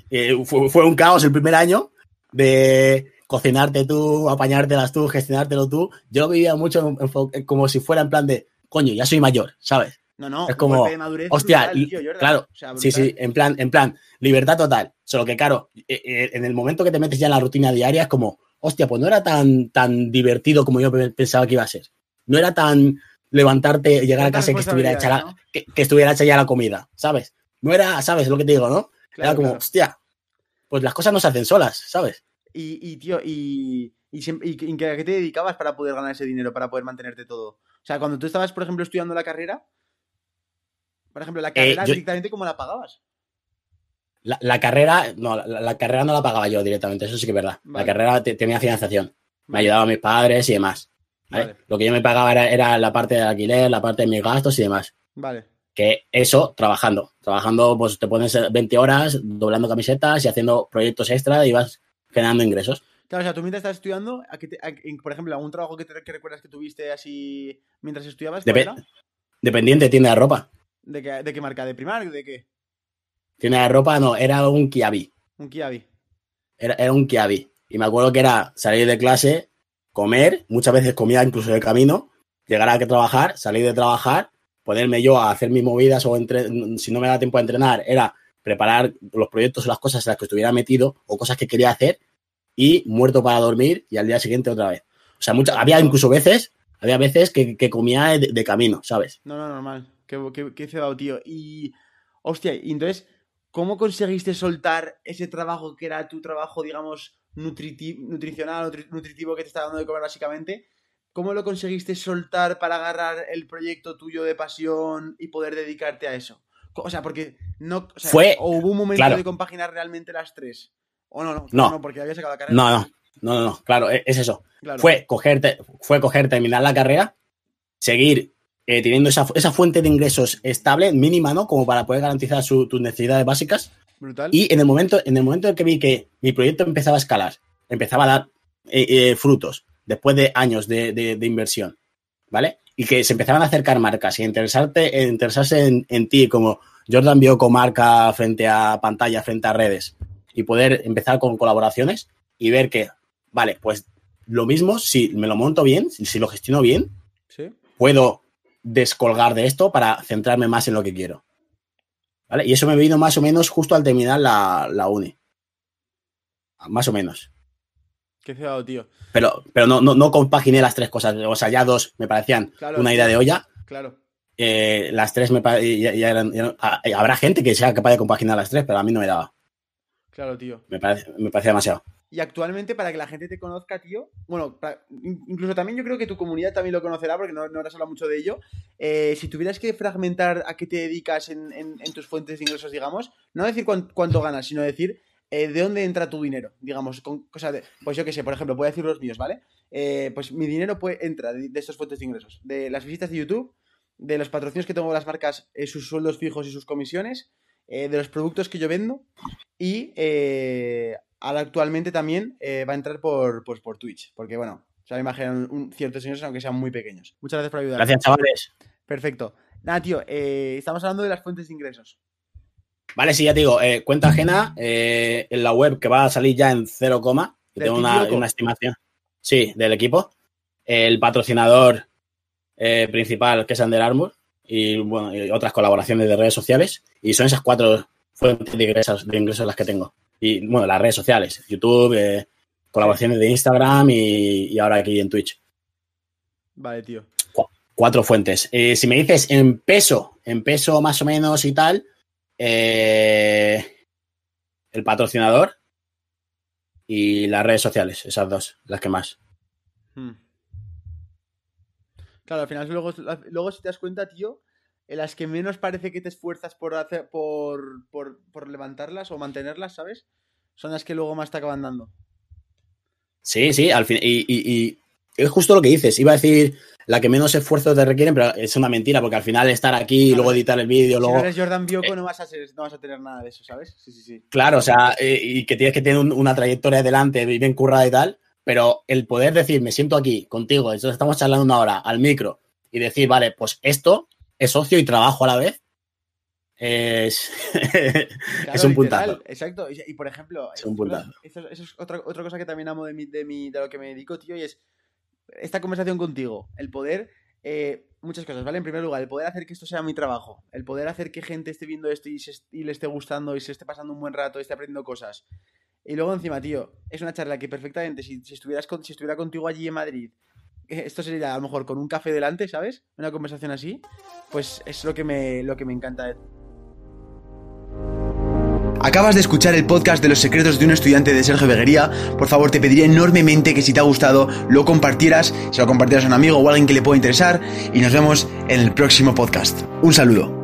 S4: fue, fue un caos el primer año de cocinarte tú, apañártelas tú, gestionártelo tú. Yo vivía mucho en- en- como si fuera en plan de, coño, ya soy mayor, ¿sabes?
S2: No, no,
S4: Es como,
S2: de madurez
S4: hostia,
S2: brutal, tío, Jordan.
S4: claro,
S2: O sea,
S4: Sí, sí, en plan, en plan, libertad total. Solo que, claro, eh, eh, en el momento que te metes ya en la rutina diaria es como, hostia, pues no era tan, tan divertido como yo pe- pensaba que iba a ser. No era tan levantarte, llegar a casa y que estuviera, hecha la, que, que estuviera hecha ya la comida, ¿sabes? No era, ¿sabes lo que te digo, no?
S2: Claro,
S4: era como,
S2: claro.
S4: hostia, pues las cosas no se hacen solas, ¿sabes?
S2: Y, y, tío, y, y, y ¿a qué te dedicabas para poder ganar ese dinero, para poder mantenerte todo? O sea, cuando tú estabas, por ejemplo, estudiando la carrera, por ejemplo, la carrera
S4: Eh, yo-
S2: directamente, ¿cómo la pagabas?
S4: La, la carrera, no, la, la carrera no la pagaba yo directamente, eso sí que es verdad.
S2: Vale.
S4: La carrera te- tenía financiación. Me ayudaban mis padres y demás. ¿vale?
S2: Vale.
S4: Lo que yo me pagaba era, era la parte del alquiler, la parte de mis gastos y demás.
S2: Vale.
S4: Que eso, trabajando. Trabajando, pues te pones 20 horas doblando camisetas y haciendo proyectos extra y vas generando ingresos.
S2: Claro, o sea, tú mientras estás estudiando, ¿a te- a- en- por ejemplo, algún trabajo que, te, que recuerdas que tuviste así mientras estudiabas.
S4: Dependiente, tienda de ropa.
S2: ¿De qué, ¿De qué marca? ¿De primario? ¿De qué?
S4: Tienda de ropa, no, era un Kiabi.
S2: Un Kiabi.
S4: Era, era un Kiabi. Y me acuerdo que era salir de clase, comer, muchas veces comía incluso de camino, llegar a que trabajar, salir de trabajar, ponerme yo a hacer mis movidas o entre- si no me da tiempo a entrenar, era preparar los proyectos o las cosas en las que estuviera metido o cosas que quería hacer y muerto para dormir y al día siguiente otra vez. O sea, muchas, había incluso veces, había veces que, que comía de, de camino, ¿sabes?
S2: No, no, normal. Qué, qué, qué cebado, tío. Y, hostia, y entonces, ¿cómo conseguiste soltar ese trabajo que era tu trabajo, digamos, nutriti- nutricional, nutri- nutritivo que te estaba dando de comer básicamente? ¿Cómo lo conseguiste soltar para agarrar el proyecto tuyo de pasión y poder dedicarte a eso? O sea, porque no. O sea,
S4: Fue-
S2: ¿o hubo un momento
S4: claro.
S2: de compaginar realmente las tres. ¿O no? No,
S4: No.
S2: porque había sacado la carrera.
S4: No, no, no, no, no, claro, e- es eso.
S2: Claro.
S4: fue coger, fue coger, terminar la carrera, seguir eh, teniendo esa, esa fuente de ingresos estable, mínima, ¿no? Como para poder garantizar su- tus necesidades básicas.
S2: Brutal.
S4: Y en el momento, en el momento en que vi que mi proyecto empezaba a escalar, empezaba a dar eh, eh, frutos después de años de, de- de inversión, ¿vale? Y que se empezaban a acercar marcas y interesarte, interesarse en, en ti como Jordan Bioco marca frente a pantalla, frente a redes y poder empezar con colaboraciones y ver que, vale, pues lo mismo, si me lo monto bien, si, si lo gestiono bien,
S2: Sí.
S4: puedo descolgar de esto para centrarme más en lo que quiero. ¿Vale? Y eso me vino más o menos justo al terminar la, la uni. Más o menos.
S2: Qué cebado, tío.
S4: Pero, pero no, no, no compaginé las tres cosas. O sea, ya dos me parecían
S2: Claro,
S4: una idea de olla.
S2: Claro.
S4: Eh, las tres me ya, ya eran, ya ah, Habrá gente que sea capaz de compaginar las tres, pero a mí no me daba.
S2: Claro, tío.
S4: Me, parece, me parecía demasiado.
S2: Y actualmente, para que la gente te conozca, tío, bueno, incluso también yo creo que tu comunidad también lo conocerá, porque no, no hablado mucho de ello. Eh, si tuvieras que fragmentar a qué te dedicas en, en- tus fuentes de ingresos, digamos, no decir cuán- cuánto ganas, sino decir eh, de dónde entra tu dinero, digamos, con pues yo qué sé, por ejemplo, voy a decir los míos, ¿vale? Eh, pues mi dinero puede, entra de, de estas fuentes de ingresos, de las visitas de YouTube, de los patrocinios que tengo las marcas, sus sueldos fijos y sus comisiones, de los productos que yo vendo y ahora actualmente también eh, va a entrar por, pues, por Twitch, porque bueno, se un, un ciertos ingresos aunque sean muy pequeños. Muchas gracias por ayudar.
S4: Gracias, chavales.
S2: Perfecto. Nada, tío, eh, estamos hablando de las fuentes de ingresos.
S4: Vale, sí, ya te digo, eh, cuenta ajena en la web que va a salir ya en 0, que
S2: ¿Del
S4: tengo una, una estimación. Sí, del equipo. El patrocinador principal, que es Under Armour, y, bueno, y otras colaboraciones de redes sociales. Y son esas cuatro fuentes de ingresos, de ingresos las que tengo. Y bueno, las redes sociales, YouTube, eh, colaboraciones de Instagram y, y ahora aquí en Twitch.
S2: Vale, tío.
S4: Cuatro fuentes. Eh, si me dices en peso, en peso más o menos y tal, eh, el patrocinador y las redes sociales, esas dos, las que más.
S2: Hmm. Claro, al final luego, luego si te das cuenta, tío, en las que menos parece que te esfuerzas por hacer, por, por, por levantarlas o mantenerlas, ¿sabes? Son las que luego más te acaban dando.
S4: Sí, sí, al fin. Y, y- y es justo lo que dices. Iba a decir la que menos esfuerzo te requieren, pero es una mentira, porque al final estar aquí y
S2: Claro.
S4: luego editar el vídeo,
S2: Si
S4: luego.
S2: no eres Jordan Bioco, no vas a ser, no vas a tener nada de eso, ¿sabes? Sí, sí, sí.
S4: Claro, o sea, eh, y que tienes que tener un- una trayectoria delante bien currada y tal, pero el poder decir, me siento aquí contigo, entonces estamos charlando una hora al micro y decir, vale, pues esto es socio y trabajo a la vez, es,
S2: Claro,
S4: es un
S2: literal,
S4: puntazo.
S2: Exacto. Y, por ejemplo,
S4: Es un puntazo.
S2: Eso, eso es otra, otra cosa que también amo de, mi, de, mi, de lo que me dedico, tío, y es esta conversación contigo. El poder, eh, muchas cosas, ¿vale? En primer lugar, el poder hacer que esto sea mi trabajo. El poder hacer que gente esté viendo esto y, se- y le esté gustando y se esté pasando un buen rato y esté aprendiendo cosas. Y luego encima, tío, es una charla que perfectamente, si, si estuvieras con- si estuviera contigo allí en Madrid, esto sería a lo mejor con un café delante, ¿sabes? Una conversación así, pues es lo que me, lo que me encanta
S3: Acabas de escuchar el podcast de los secretos de un estudiante de Sergio Beguería. Por favor, te pediría enormemente que si te ha gustado lo compartieras, se lo compartieras a un amigo o a alguien que le pueda interesar y nos vemos en el próximo podcast. Un saludo.